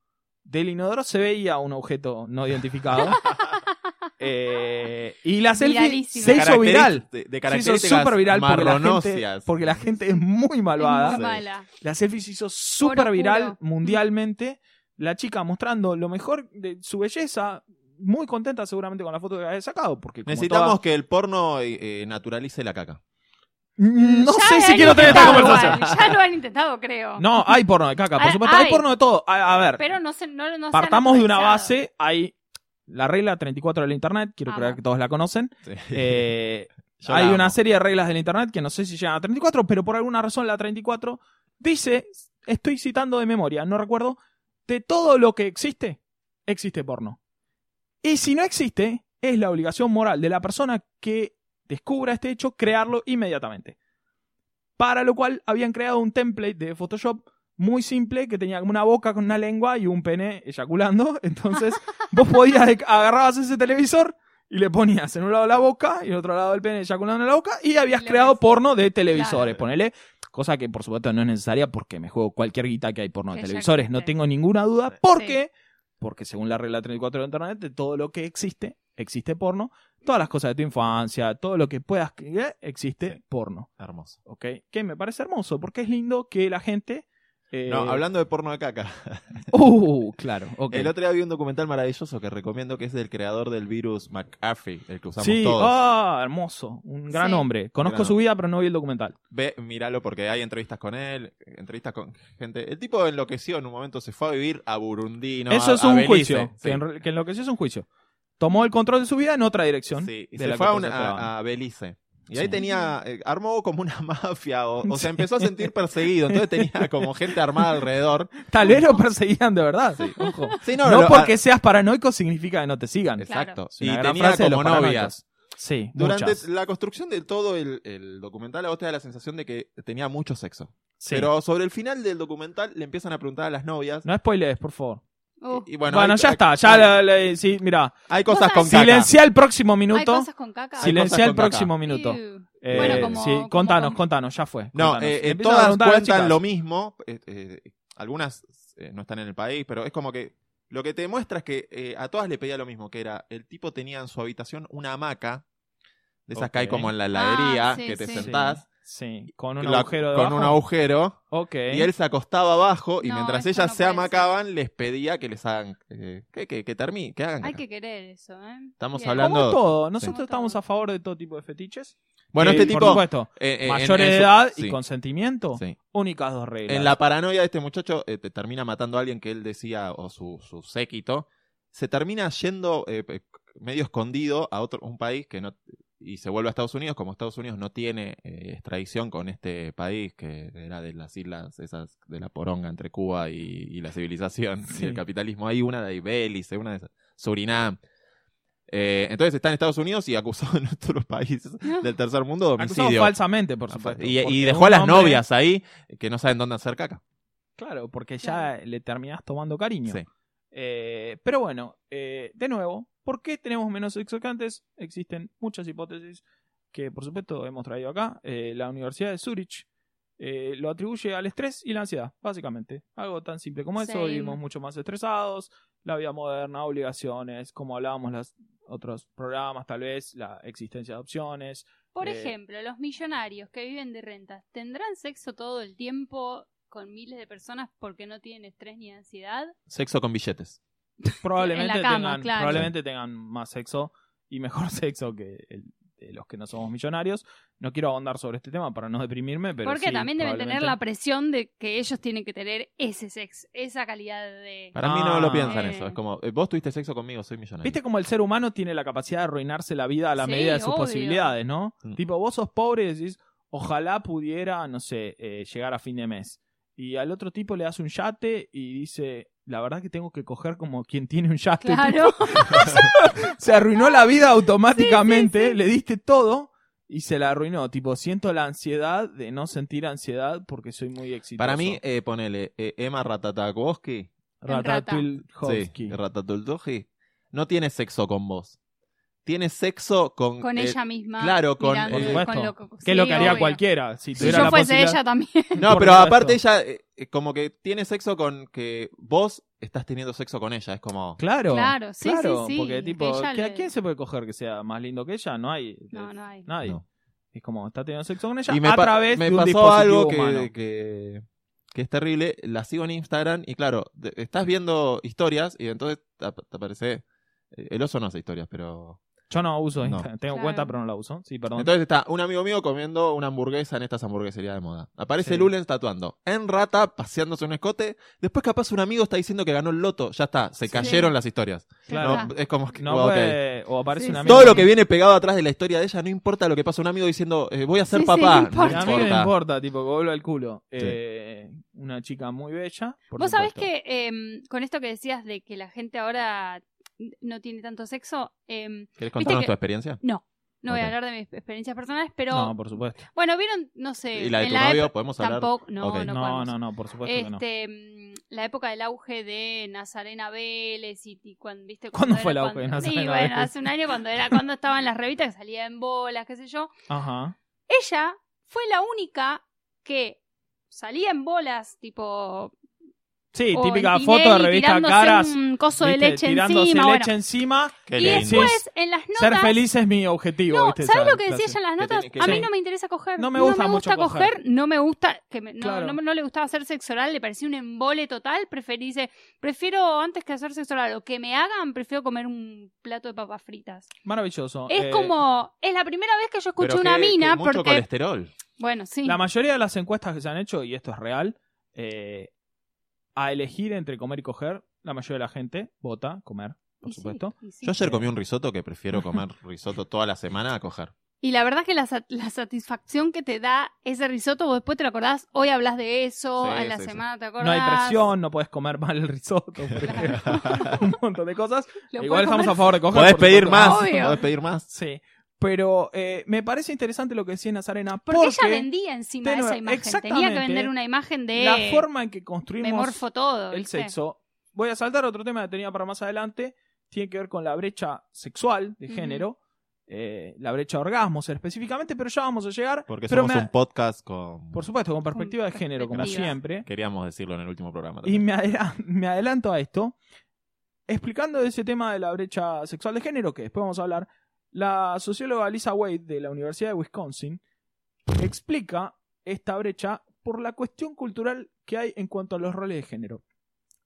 del inodoro se veía un objeto no identificado. *laughs* Eh, y la selfie Viralísimo. se hizo viral. De, de Se hizo súper viral porque la, gente, porque la gente es muy malvada. Es muy mala. La selfie se hizo súper viral mundialmente. La chica mostrando lo mejor de su belleza, muy contenta seguramente con la foto que había sacado. Porque como Necesitamos toda- que el porno eh, eh, naturalice la caca. No Ya sé si han quiero tener esta intentado conversación. igual, Ya lo han intentado, creo. No, hay porno de caca, por Ah, supuesto. Hay hay. porno de todo. A, a ver, Pero no se, no, no se han partamos de una base. Hay la regla 34 del Internet, quiero Amo. creer que todos la conocen. Sí. Eh, *laughs* Yo hay la una amo. serie de reglas del Internet que no sé si llegan a 34, pero por alguna razón la 34 dice, estoy citando de memoria, no recuerdo, de todo lo que existe, existe porno. Y si no existe, es la obligación moral de la persona que descubra este hecho crearlo inmediatamente. Para lo cual habían creado un template de Photoshop muy simple que tenía como una boca con una lengua y un pene eyaculando. *laughs* Entonces vos podías agarrabas ese televisor y le ponías en un lado la boca y en otro lado el pene eyaculando en la boca y habías creado porno de televisores. Claro. Ponele, cosa que por supuesto no es necesaria porque me juego cualquier guita que hay porno de Que ya televisores. No tengo ninguna duda. ¿Por Sí. qué? Porque según la regla 34 de Internet, de todo lo que existe, existe porno. Todas las cosas de tu infancia, todo lo que puedas creer, existe Sí. porno. Hermoso. ¿Ok? Que me parece hermoso porque es lindo que la gente. Eh, No, hablando de porno de caca. *laughs* Uh, claro. El otro día vi un documental maravilloso que recomiendo que es del creador del virus McAfee, el que usamos Sí, todos. ah, hermoso. Un gran Sí. hombre. Conozco Gran su vida, pero no vi el documental. Ve, míralo porque hay entrevistas con él, entrevistas con gente. El tipo enloqueció en un momento, se fue a vivir a Burundi, ¿no? Eso a- es un juicio. Sí. Que, enloqueció es un juicio. Tomó el control de su vida en otra dirección. Sí, y de se la fue una- a Belice. Y ahí tenía, eh, armó como una *laughs* mafia, o, o Sí. se empezó a sentir perseguido, entonces tenía como gente armada alrededor. Tal vez lo perseguían de verdad. Ojo. *laughs* Sí, No, no, lo- porque seas paranoico significa que no te sigan. Exacto. Y tenía como novias. Sí, Durante muchas. la construcción de todo el, el documental, a vos te da la sensación de que tenía mucho sexo. Sí. Pero sobre el final del documental le empiezan a preguntar a las novias. No spoilees, por favor. Uh, y, y Bueno, bueno, hay- ya hay- está. Ya hay, la- la- sí, mira. hay cosas con caca. Silencia el próximo ¿Hay minuto. cosas con caca? Hay Silencia el caca. próximo minuto. Eh, bueno, como, sí, como contanos, con- contanos, ya fue. No, eh, eh, todas cuentan lo mismo. eh, eh, algunas eh, no están en el país, pero es como que Lo que te demuestra es que eh, a todas le pedía lo mismo, que era, el tipo tenía en su habitación una hamaca, de esas que hay como en la heladería, Ah, sí, que te sí. sentás, Sí, con un la- agujero con un agujero, Ok. y él se acostaba abajo, y No, mientras ellas no se amacaban, les pedía que les hagan, eh, que, que, que termine, que hagan. Hay que querer eso, ¿eh? Estamos Bien. hablando- Como todo, nosotros estamos a favor de todo tipo de fetiches. Bueno, Que, este tipo... Por supuesto, eh, eh, en- mayores en de su- edad sí, y consentimiento, sí. únicas dos reglas. En la paranoia de este muchacho, eh, te termina matando a alguien que él decía, o su, su séquito, se termina yendo eh, eh, medio escondido a otro un país que no y se vuelve a Estados Unidos, como Estados Unidos no tiene eh, extradición con este país que era de las islas esas de la poronga entre Cuba y, y la civilización Sí. y el capitalismo. Hay una de Belice, una de esas, Surinam. Eh, entonces está en Estados Unidos y acusado en los *laughs* países del tercer mundo de Acusado homicidio. falsamente, por supuesto. y, dejó a las hombre- novias ahí que no saben dónde hacer caca. Claro, porque ya le terminás tomando cariño. Sí. Eh, pero bueno, eh, de nuevo, ¿por qué tenemos menos sexo que antes? Existen muchas hipótesis que, por supuesto, hemos traído acá. Eh, la Universidad de Zurich eh, lo atribuye al estrés y la ansiedad, básicamente. Algo tan simple como eso. Same. Vivimos mucho más estresados, la vida moderna, obligaciones, como hablábamos en los otros programas, tal vez, la existencia de opciones. Por Eh, ejemplo, los millonarios que viven de rentas, ¿tendrán sexo todo el tiempo con miles de personas porque no tienen estrés ni ansiedad? Sexo con billetes. *laughs* probablemente cama, tengan claro. probablemente tengan más sexo y mejor *laughs* sexo que el de los que no somos millonarios. No quiero ahondar sobre este tema para no deprimirme, pero Porque sí, también deben tener la presión de que ellos tienen que tener ese sexo, esa calidad de... Para mí no Ah. lo piensan Eh. eso. Es como, eh, vos tuviste sexo conmigo, soy millonario. ¿Viste cómo el ser humano tiene la capacidad de arruinarse la vida a la Sí, medida de sus obvio. posibilidades, no? Mm. Tipo, vos sos pobre y decís, ojalá pudiera, no sé, eh, llegar a fin de mes. Y al otro tipo le das un yate y dice, la verdad que tengo que coger como quien tiene un yate. Claro. *laughs* *laughs* se arruinó la vida automáticamente, Sí, sí, sí. le diste todo y se la arruinó. Tipo, siento la ansiedad de no sentir ansiedad porque soy muy exitoso. Para mí, eh, ponele eh, Emma Ratatakovsky. Ratatouille-Hovsky. Sí, Ratatouille. No tiene sexo con vos. Tiene sexo con. con eh, ella misma. claro, con- mirando- con lo que es lo que haría obvio. cualquiera. Si, Si tuviera yo la fuese posibilidad- ella también. No, pero aparte ella, eh, eh, como que tiene sexo con que vos estás teniendo sexo con ella. Es como. Claro, Claro, sí, claro, sí, sí, porque que tipo, ella ¿que ¿a le- quién se puede coger que sea más lindo que ella? No hay. No, no hay. Nadie. No. Es como, está teniendo sexo con ella Y me, a través me de un pasó dispositivo algo que, que, que es terrible. La sigo en Instagram y claro, de- estás viendo historias y entonces te, ap- te aparece. eh, El oso no hace historias, pero. Yo no uso No. Instagram. Tengo Claro. cuenta, pero no la uso. Sí, perdón. Entonces está un amigo mío comiendo una hamburguesa en estas hamburgueserías de moda. Aparece Sí. Lulens tatuando. En rata, paseándose un escote. Después capaz un amigo está diciendo que ganó el loto. Ya está, se Sí. cayeron las historias. Claro. No, es como que... no ok. puede. O aparece Sí, un amigo. Todo lo que viene pegado atrás de la historia de ella, no importa lo que pasa. Un amigo diciendo, eh, voy a ser papá. no no importa. A mí no importa. me importa, tipo, que vuelva al culo. Sí. Eh, una chica muy bella. por Vos sabés supuesto. que em, con esto que decías de que la gente ahora no tiene tanto sexo, em, ¿Querés contarnos que- tu experiencia? no. No voy a hablar de mis experiencias personales, pero No, por supuesto. bueno, vieron, no sé, ¿Y la de en tu la novio? ¿Podemos hablar? tampoco, no, no, No, no, no, por supuesto que no. Este, mm, la época del auge de Nazarena Vélez y, y cuando, ¿viste? ¿Cuándo Cuando fue el auge de Nazarena Sí, bueno, Vélez? hace un año cuando era cuando *laughs* estaba en las revistas que salía en bolas, qué sé yo. Ajá. Ella fue la única que salía en bolas, tipo Sí, o típica foto de revista tirándose Caras. un coso de leche tirándose encima. leche bueno. encima. Qué Y lindo. después, en las notas. Ser feliz es mi objetivo. No. ¿sabes Esa lo que decía ella en las notas? que a mí sí. no me interesa coger. No me gusta mucho coger, coger. no me gusta. que me- no, Claro. no, no le gustaba hacer sexo oral, le parecía un embole total. Preferí, dice, prefiero antes que hacer sexo oral o que me hagan, prefiero comer un plato de papas fritas. Maravilloso. Es Eh, como, es la primera vez que yo escucho Pero una que- que mina mucho porque. colesterol. Bueno, sí. La mayoría de las encuestas que se han hecho, y esto es real, eh, a elegir entre comer y coger, la mayoría de la gente vota comer, por Y supuesto. sí. Yo ayer comí un risotto que prefiero comer *laughs* risotto toda la semana a coger. Y la verdad que la, sat- la satisfacción que te da ese risotto, vos después te lo acordás, hoy hablas de eso, Sí, en la sí, sí. semana te acordás. No hay presión, no puedes comer mal el risotto, *laughs* *laughs* un montón de cosas. Igual estamos comer. a favor de coger. Podés pedir más. Podés pedir más. Sí. Pero eh, me parece interesante lo que decía Nazarena. Porque, Porque, ella vendía encima de esa imagen. Tenía que vender una imagen de. la forma en que construimos Me morfo todo. el ¿viste? sexo. Voy a saltar a otro tema que tenía para más adelante. Tiene que ver con la brecha sexual de género. eh, la brecha de orgasmos específicamente, pero ya vamos a llegar. Porque Pero somos me- un podcast con... Por supuesto, con perspectiva de género, como siempre. Queríamos decirlo en el último programa. Y también. me, adela- me adelanto a esto. explicando ese tema de la brecha sexual de género, que después vamos a hablar, la socióloga Lisa Wade de la Universidad de Wisconsin explica esta brecha por la cuestión cultural que hay en cuanto a los roles de género.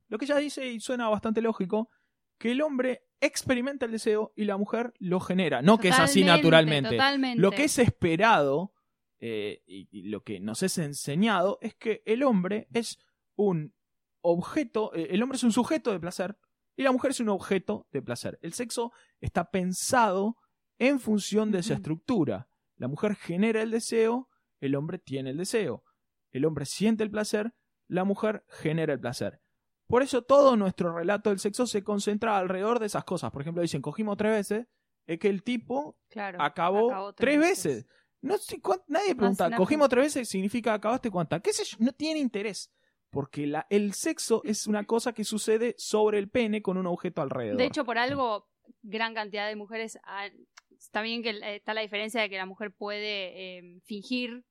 Lo que ella dice, y suena bastante lógico, que el hombre experimenta el deseo y la mujer lo genera, no que es así naturalmente. Totalmente. Lo que es esperado eh, y, y lo que nos es enseñado es que el hombre es un objeto, eh, el hombre es un sujeto de placer y la mujer es un objeto de placer. El sexo está pensado en función de esa estructura. La mujer genera el deseo, el hombre tiene el deseo. El hombre siente el placer, la mujer genera el placer. Por eso todo nuestro relato del sexo se concentra alrededor de esas cosas. Por ejemplo, dicen, cogimos tres veces, es que el tipo Claro, acabó, acabó tres veces. No sé nadie pregunta, cogimos tres veces, significa acabaste cuántas. ¿Qué sé yo? No tiene interés. Porque la, el sexo es una cosa que sucede sobre el pene con un objeto alrededor. De hecho, por algo, gran cantidad de mujeres. han- Está bien que eh, está la diferencia de que la mujer puede eh, fingir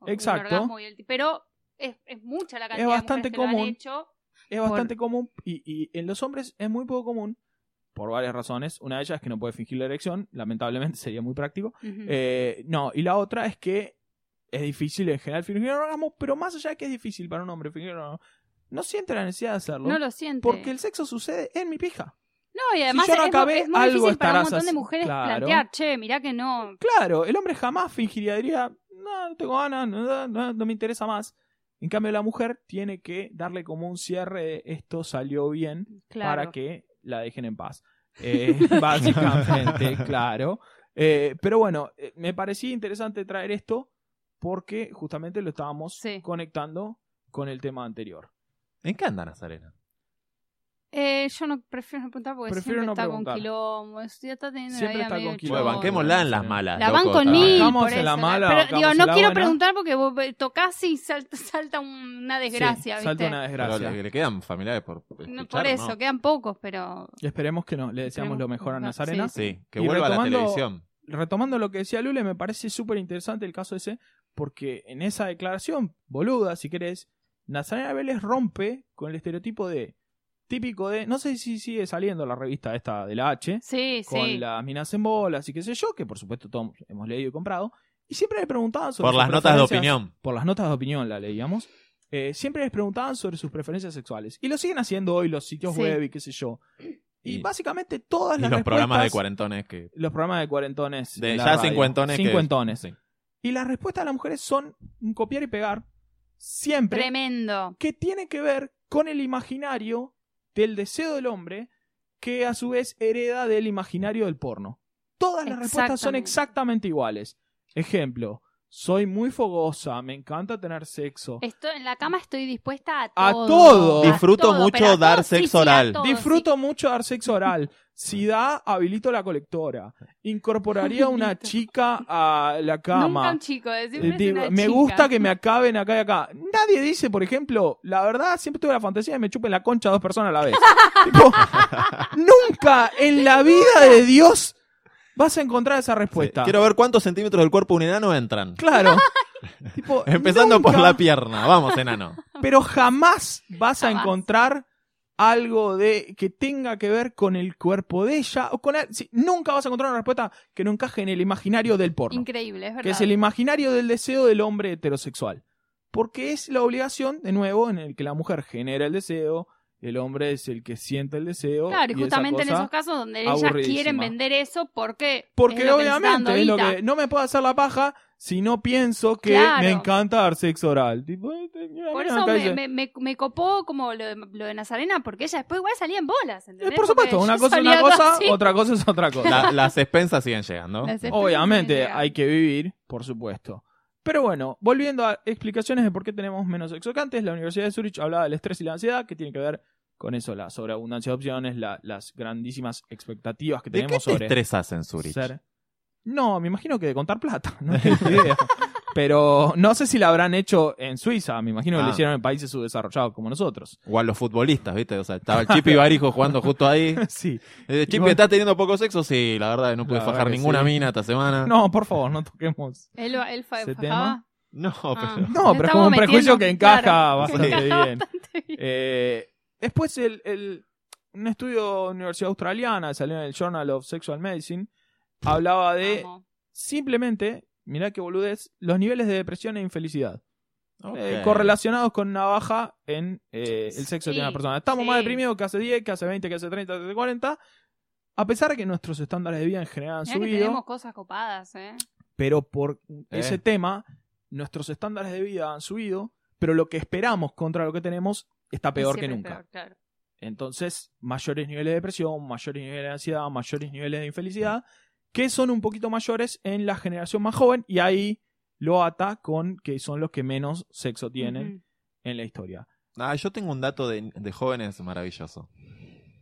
un Exacto. orgasmo, y el- pero es, es mucha la cantidad bastante de mujeres que lo común. han hecho. es bastante común y, y en los hombres es muy poco común por varias razones. Una de ellas es que no puede fingir la erección, lamentablemente *laughs* sería muy práctico. Eh, no, y la otra es que es difícil en general fingir un orgasmo, pero más allá de que es difícil para un hombre fingir un orgasmo, no siente la necesidad de hacerlo. no lo siente. porque el sexo sucede en mi pija. No, y además yo no es, mu- acabé, es muy algo difícil para un montón de mujeres Claro. plantear, che, mirá que no. Claro, el hombre jamás fingiría, diría, no, no tengo ganas, no, no, no me interesa más. En cambio, la mujer tiene que darle como un cierre de esto salió bien Claro. para que la dejen en paz. *laughs* Eh, básicamente, *laughs* claro. Eh, pero bueno, eh, me parecía interesante traer esto porque justamente lo estábamos Sí. conectando con el tema anterior. ¿En qué anda Nazarena? Eh, yo no prefiero no preguntar porque Prefiero siempre no está preguntar. con quilombo. Ya está teniendo Siempre vida está medio con quilombo. Bueno, banquémosla en las malas. La loco, van con. Bancamos por en la eso, mala, Pero digo, no la quiero buena. preguntar porque vos tocás y salta, salta una desgracia, Sí, salta ¿viste? una desgracia. le, le quedan familiares por No, por eso, ¿no? quedan pocos, pero. Y esperemos que no. Le deseamos lo mejor a Nazarena. sí, Sí, que Y vuelva a la televisión. retomando lo que decía Lule, me parece súper interesante el caso ese, porque en esa declaración, boluda, si querés, Nazarena Vélez rompe con el estereotipo de típico de, no sé si sigue saliendo la revista esta de la H, Sí, con sí. las minas en bolas y qué sé yo, que por supuesto todos hemos leído y comprado, y siempre le preguntaban sobre Por sus las notas de opinión. Por las notas de opinión la leíamos. eh, siempre les preguntaban sobre sus preferencias sexuales. Y lo siguen haciendo hoy los sitios Sí. web y qué sé yo. Y, Y- básicamente todas Y las los programas de cuarentones que. Los programas de cuarentones. De ya radio. cincuentones. que- Cincuentones. sí. Y las respuestas de las mujeres son un copiar y pegar. Siempre. Tremendo. Que tiene que ver con el imaginario del deseo del hombre, que a su vez hereda del imaginario del porno. Todas las respuestas son Exactamente. iguales. Ejemplo. Soy muy fogosa, me encanta tener sexo. Esto, en la cama estoy dispuesta a A todo. todo. Disfruto todo, mucho dar todo, sexo sí, oral. todo, Disfruto mucho dar sexo oral. Si da, habilito la colectora. Incorporaría una chica a la cama. Nunca un chico, eh, una me chica. gusta que me acaben acá y acá. Nadie dice, por ejemplo, la verdad, siempre tuve la fantasía de me chupen la concha a dos personas a la vez. *laughs* Tipo, nunca en la vida de Dios vas a encontrar esa Sí. respuesta. Quiero ver cuántos centímetros del cuerpo de un enano entran. Claro. *laughs* Tipo, Empezando por la pierna. Vamos, enano. *laughs* Pero jamás vas a encontrar algo de que tenga que ver con el cuerpo de ella o con él. Sí, nunca vas a encontrar una respuesta que no encaje en el imaginario del porno. Increíble, es verdad. que es el imaginario del deseo del hombre heterosexual. Porque es la obligación, de nuevo, en el que la mujer genera el deseo, el hombre es el que siente el deseo. Claro, y esa justamente en esos casos donde ellas quieren vender eso porque. es Porque obviamente es lo que no me puedo hacer la paja si no pienso que Claro. me encanta dar sexo oral. Tipo, eh, Por eso me, dice- me, me, me copó como lo de, lo de Nazarena, porque ella después igual salía en bolas. Eh, ¿entendés? por supuesto, Porque una cosa es una cosa, así. otra cosa es otra cosa. La- las expensas siguen llegando. Expensas Obviamente siguen hay que vivir, por supuesto. Pero bueno, volviendo a explicaciones de por qué tenemos menos sexo que antes, la Universidad de Zurich hablaba del estrés y la ansiedad, que tiene que ver con eso, la sobreabundancia de opciones, la- las grandísimas expectativas que ¿De qué tenemos te sobre estresas en Zurich? ser. No, me imagino que de contar plata, *laughs* no *laughs* tengo idea. Pero no sé si la habrán hecho en Suiza, me imagino que Ah. lo hicieron en países subdesarrollados como nosotros. O a los futbolistas, ¿viste? O sea, estaba el Chipi Barijo jugando justo ahí. *laughs* sí. Eh, Chipi, bueno. ¿estás teniendo poco sexo? Sí, la verdad, no pude La fajar que ninguna sí. mina esta semana. No, por favor, no toquemos. Él, él fa- ¿Ese fajaba. tema? No, Ah. pero... No, Le pero es como un prejuicio metiendo, que encaja claro, bastante bien. Eh, después el, el- un estudio de Universidad Australiana, salió en el Journal of Sexual Medicine, hablaba de Vamos. simplemente, mirá qué boludez, los niveles de depresión e infelicidad. Eh, correlacionados con una baja en eh, el sexo de una persona. Estamos sí. más deprimidos que hace 10, que hace 20, que hace 30, que hace 40. A pesar de que nuestros estándares de vida en general han Mirá que subido, tenemos cosas copadas, ¿eh? pero por Eh. ese tema, nuestros estándares de vida han subido, pero lo que esperamos contra lo que tenemos está peor que nunca. peor, claro. Entonces, mayores niveles de depresión, mayores niveles de ansiedad, mayores niveles de infelicidad, que son un poquito mayores en la generación más joven, y ahí lo ata con que son los que menos sexo tienen en la historia. Ah, yo tengo un dato de, de jóvenes maravilloso.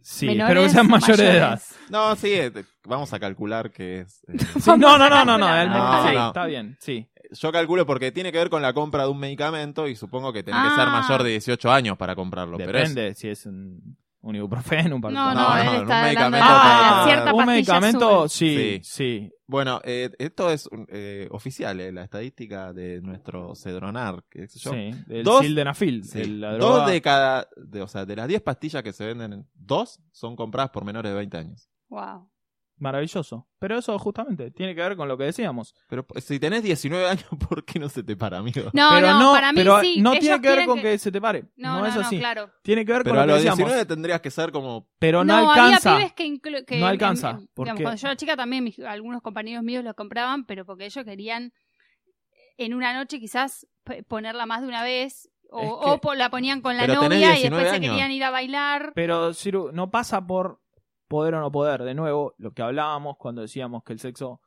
Sí, Menores, espero que sean mayores, de edad. No, sí, eh, vamos a calcular que es. eh, Sí, no, no, no, no, no, No, sí, no. está bien, sí. Yo calculo porque tiene que ver con la compra de un medicamento y supongo que tiene que ser Ah. mayor de 18 años para comprarlo. Pero es- Depende si es un, un ibuprofeno, un No, paracetamol. no, No, él no, un está medicamento para- cierta un medicamento, azul. sí, Sí. sí. Bueno, eh, esto es eh, oficial, eh, la estadística de nuestro Cedronar, que es yo. Sí, el Dos- sildenafil, Sí. el- la droga. Dos de cada, de, o sea, de las 10 pastillas que se venden, dos son compradas por menores de 20 años. Wow. Maravilloso. Pero eso justamente tiene que ver con lo que decíamos. Pero si tenés 19 años, *laughs* ¿por qué no se te para, amigo? No, pero no, para mí pero sí. no tiene que ver con que... se te pare. No, No, no, es no, así. claro. Tiene que ver Pero con a lo que los decíamos. 19 tendrías que ser como... Pero no, No, alcanza. había pibes que, inclu- que No alcanza, en- porque- digamos, cuando yo era chica también mis- algunos compañeros míos lo compraban, pero porque ellos querían en una noche quizás ponerla más de una vez o, Es que- o po- la ponían con la novia y 19 después se querían ir a bailar. Pero, Ciru, no pasa por poder o no poder. De nuevo, lo que hablábamos cuando decíamos que el sexo,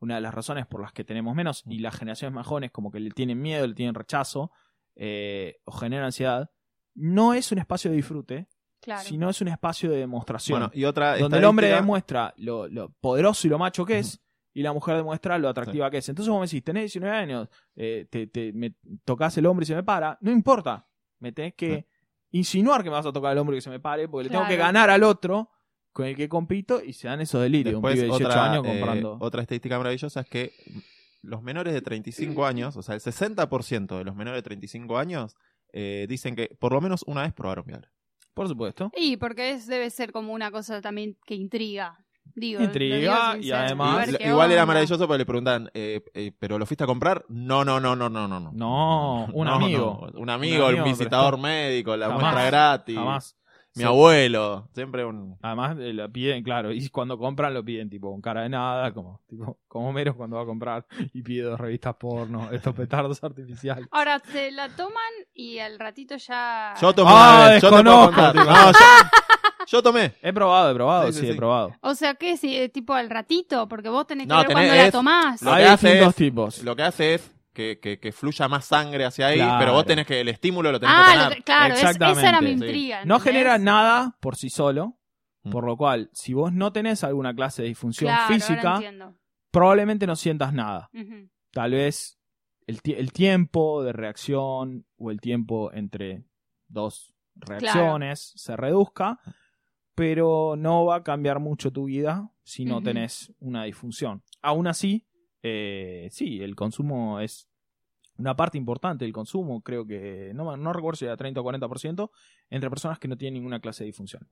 una de las razones por las que tenemos menos, y las generaciones más jóvenes como que le tienen miedo, le tienen rechazo, eh, o generan ansiedad, no es un espacio de disfrute, Claro. sino es un espacio de demostración. Bueno, y otra donde el hombre demuestra lo, lo poderoso y lo macho que es, y la mujer demuestra lo atractiva que es. Entonces vos me decís, tenés 19 años, eh, te, te- me tocas el hombre y se me para, no importa, me tenés que insinuar que me vas a tocar el hombre y que se me pare, porque le tengo que ganar al otro con el que compito y se dan esos delirios. un pibe de 18 otra, años eh, comprando. otra estadística maravillosa es que los menores de 35 años, o sea, el 60% de los menores de 35 años eh, dicen que por lo menos una vez probaron Viagra. Por supuesto. Y porque es, debe ser como una cosa también que intriga. Digo, Intriga, digo y además- Y- igual era maravilloso porque le preguntan, eh, eh, ¿pero lo fuiste a comprar? No, no, no, no, no, no. No, No, un *laughs* No, amigo. no. Un amigo, Un el amigo, visitador pero- médico, la Jamás, muestra gratis. Jamás. Mi Sí. abuelo. Siempre un. Además eh, lo piden, claro, y cuando compran lo piden tipo con cara de nada, como tipo como Mero cuando va a comprar y pide dos revistas porno, *laughs* estos petardos artificiales. Ahora se la toman y al ratito ya. Yo tomé Ah, una vez, yo te puedo desconozco, contar. tipo. No, yo, yo tomé. He probado, he probado, Sí, sí, sí, he probado. O sea, ¿qué? Si, eh, tipo al ratito, porque vos tenés que No, ver tenés- cuando la tomás. Lo Hay que hace distintos es- tipos. Lo que hace es que, que, que fluya más sangre hacia ahí, Claro. pero vos tenés que el estímulo lo tenés Ah, que tener. te- claro, es- esa era mi Exactamente. intriga. No genera nada por sí solo, Mm. por lo cual, si vos no tenés alguna clase de disfunción Claro, física, probablemente no sientas nada. Tal vez el, el tiempo de reacción o el tiempo entre dos reacciones se reduzca, pero no va a cambiar mucho tu vida si no tenés una disfunción. Aún así, eh, sí, el consumo es una parte importante del consumo, creo que, no, no recuerdo si era 30 o 40%, entre personas que no tienen ninguna clase de disfunción.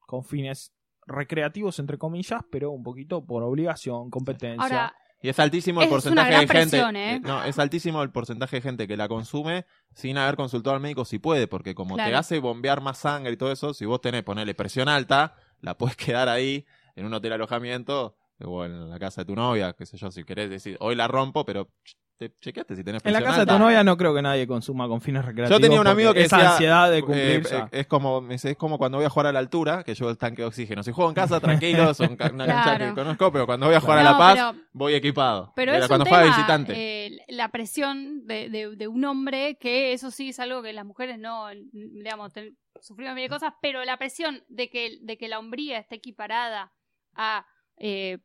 Con fines recreativos, entre comillas, pero un poquito por obligación, competencia. Ahora, Y es altísimo el Es porcentaje de gente. presión, ¿eh? No, es altísimo el porcentaje de gente que la consume sin haber consultado al médico si puede, porque como te hace bombear más sangre y todo eso, si vos tenés, ponerle presión alta, la puedes *laughs* quedar ahí en un hotel alojamiento o en la casa de tu novia, qué sé yo, si querés decir, hoy la rompo, pero te chequeaste si tenés En la casa de tu novia no creo que nadie consuma con fines recreativos. Yo tenía un amigo que esa decía, ansiedad de eh, cumplir eh, ya. es como me dice, es como cuando voy a jugar a la altura, que llevo el tanque de oxígeno. Si juego en casa, *laughs* tranquilo, es una cancha Claro. que conozco, pero cuando voy a jugar a La Paz, pero- voy equipado. Pero Era es cuando tema, visitante. eh, la presión de, de- de un hombre, que eso sí es algo que las mujeres no, digamos, ten- sufrimos mil cosas, pero la presión de que, de que la hombría esté equiparada a eh,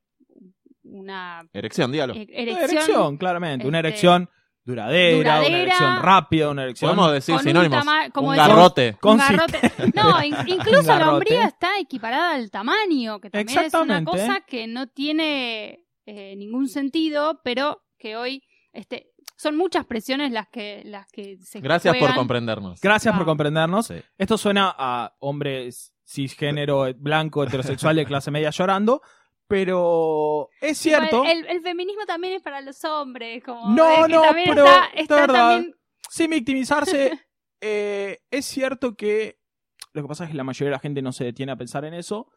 una Erección, dígalo. Una erección, erección, claramente. Una este, erección duradera, duradera, una erección rápida, una erección Podemos decir con un sinónimos. tama- como un decir- garrote. un garrote. *laughs* No, in- incluso Un la garrote. hombría está equiparada al tamaño, que también es una cosa que no tiene eh, ningún sentido, pero que hoy este, son muchas presiones las que, las que se Gracias por juegan. comprendernos. Gracias por Ah. comprendernos. Sí. Esto suena a hombres cisgénero, eh, blanco, heterosexual de *laughs* clase media llorando. Pero es cierto. El, el feminismo también es para los hombres. Como No, no, también pero está, verdad. también- sin victimizarse, *laughs* eh, es cierto que lo que pasa es que la mayoría de la gente no se detiene a pensar en eso,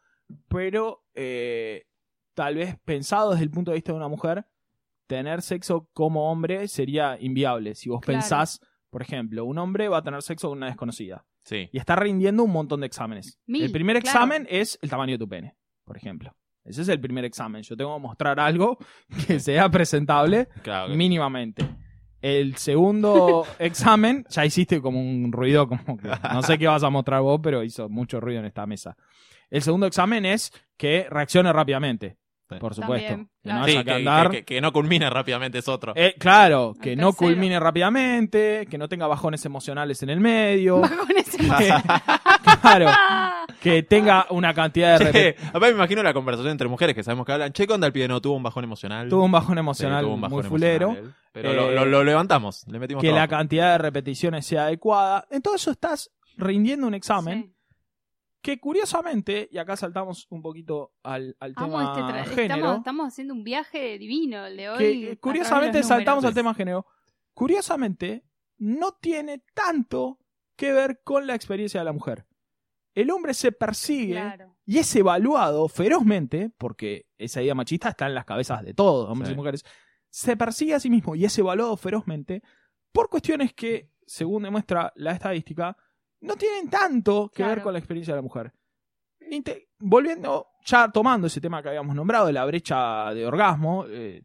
pero eh, tal vez pensado desde el punto de vista de una mujer, tener sexo como hombre sería inviable. Si vos Claro. pensás, por ejemplo, un hombre va a tener sexo con una desconocida Sí. y está rindiendo un montón de exámenes. Mil, el primer claro. examen es el tamaño de tu pene, por ejemplo. Ese es el primer examen. Yo tengo que mostrar algo que sea presentable Claro. que- mínimamente. El segundo *laughs* examen, ya hiciste como un ruido, como que no sé qué vas a mostrar vos, pero hizo mucho ruido en esta mesa. El segundo examen es que reaccione rápidamente, Sí. por supuesto. También, que no claro. Sí, haya que que, andar. que- que no culmine rápidamente es otro. Eh, claro, que no culmine rápidamente, que no tenga bajones emocionales en el medio, *laughs* Bajones que, *laughs* claro, que tenga una cantidad de Che, repeticiones. aparte me imagino la conversación entre mujeres que sabemos que hablan. Che, ¿cuándo el pibe no tuvo un bajón emocional? Tuvo un bajón emocional tuvo un bajón muy fulero. emocional. Pero Eh, lo, lo- lo levantamos, le metimos que la cantidad de repeticiones sea adecuada. En todo eso estás rindiendo un examen Sí. Que curiosamente, y acá saltamos un poquito al, al tema este género, Estamos, estamos haciendo un viaje divino el de hoy. que eh, curiosamente saltamos al tema género, curiosamente no tiene tanto que ver con la experiencia de la mujer. El hombre se persigue Claro. y es evaluado ferozmente, porque esa idea machista está en las cabezas de todos, hombres Sí. y mujeres, se persigue a sí mismo y es evaluado ferozmente por cuestiones que, según demuestra la estadística, no tienen tanto que ver con la experiencia de la mujer. Inte- volviendo, ya tomando ese tema que habíamos nombrado, de la brecha de orgasmo, eh,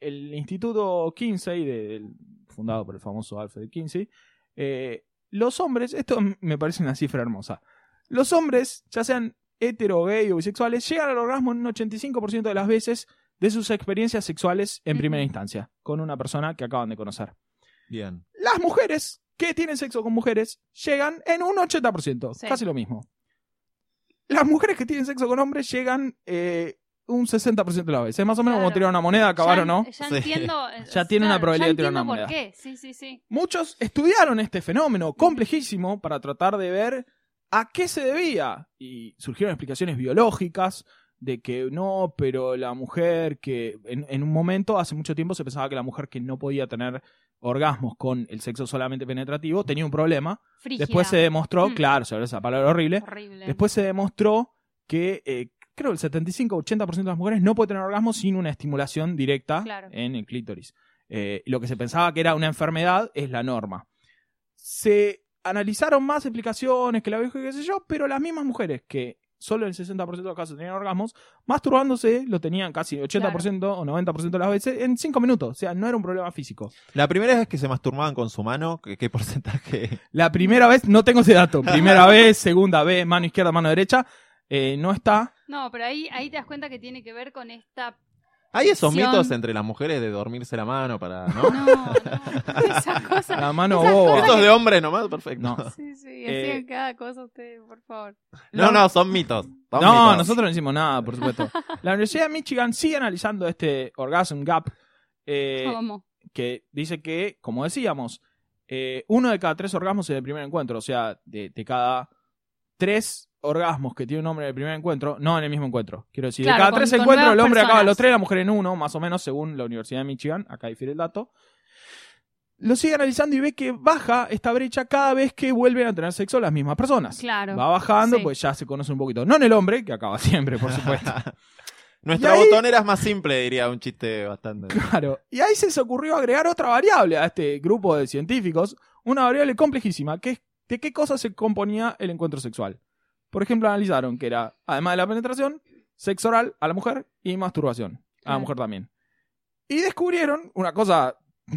el Instituto Kinsey, del- fundado por el famoso Alfred Kinsey, eh, los hombres, esto me parece una cifra hermosa, los hombres, ya sean hetero, gay o bisexuales, llegan al orgasmo en un 85% de las veces de sus experiencias sexuales en primera instancia, con una persona que acaban de conocer. Bien. Las mujeres que tienen sexo con mujeres llegan en un 80%, Sí. casi lo mismo. Las mujeres que tienen sexo con hombres llegan eh, un 60% de las veces. Es más o menos como tirar una moneda, acabar ya, o no. Ya Sí. entiendo. *laughs* Ya tiene una probabilidad ya de tirar una entiendo por moneda. qué. Sí, sí, sí. Muchos estudiaron este fenómeno complejísimo para tratar de ver a qué se debía. Y surgieron explicaciones biológicas de que no, pero la mujer que en, en un momento, hace mucho tiempo, se pensaba que la mujer que no podía tener orgasmos con el sexo solamente penetrativo tenía un problema. Frígida. Después se demostró, Mm. claro, sobre esa palabra horrible, Horrible. después se demostró que eh, creo el 75-80% de las mujeres no puede tener orgasmo sin una estimulación directa Claro. en el clítoris. Eh, lo que se pensaba que era una enfermedad es la norma. Se analizaron más explicaciones que la vieja qué sé yo, pero las mismas mujeres que solo en el 60% de los casos tenían orgasmos, masturbándose lo tenían casi 80% o 90% de las veces en 5 minutos. O sea, no era un problema físico. La primera vez que se masturbaban con su mano, ¿qué, qué porcentaje? La primera vez, no tengo ese dato. Primera *laughs* vez, segunda vez, mano izquierda, mano derecha. eh, no está. No, pero ahí, ahí te das cuenta que tiene que ver con esta. Hay esos mitos entre las mujeres de dormirse la mano para, No, ¿no? no. Esa cosa. La mano Esas boba. cosas Estos de hombre nomás, perfecto. No. Sí, sí. Eh, Hacían cada cosa ustedes, por favor. No, no, son mitos. Son No, mitos. nosotros no hicimos nada, por supuesto. La Universidad de Michigan sigue analizando este orgasm gap, eh, ¿Cómo? que dice que, como decíamos, eh, uno de cada tres orgasmos en el primer encuentro, o sea, de, de cada tres orgasmos que tiene un hombre en el primer encuentro, no en el mismo encuentro. Quiero decir, Claro, de cada con- tres con encuentros el hombre acaba en los tres, la mujer en uno, más o menos, según la Universidad de Michigan, acá difiere el dato. Lo sigue analizando y ve que baja esta brecha cada vez que vuelven a tener sexo las mismas personas. Claro. Va bajando, Sí. pues ya se conoce un poquito. No en el hombre, que acaba *laughs* siempre, por supuesto. *laughs* Nuestra ahí- botonera es más simple, diría un chiste bastante. Claro. Y ahí se les ocurrió agregar otra variable a este grupo de científicos, una variable complejísima, que es de qué cosas se componía el encuentro sexual. Por ejemplo, analizaron que era, además de la penetración, sexo oral a la mujer y masturbación a la Claro. mujer también. Y descubrieron una cosa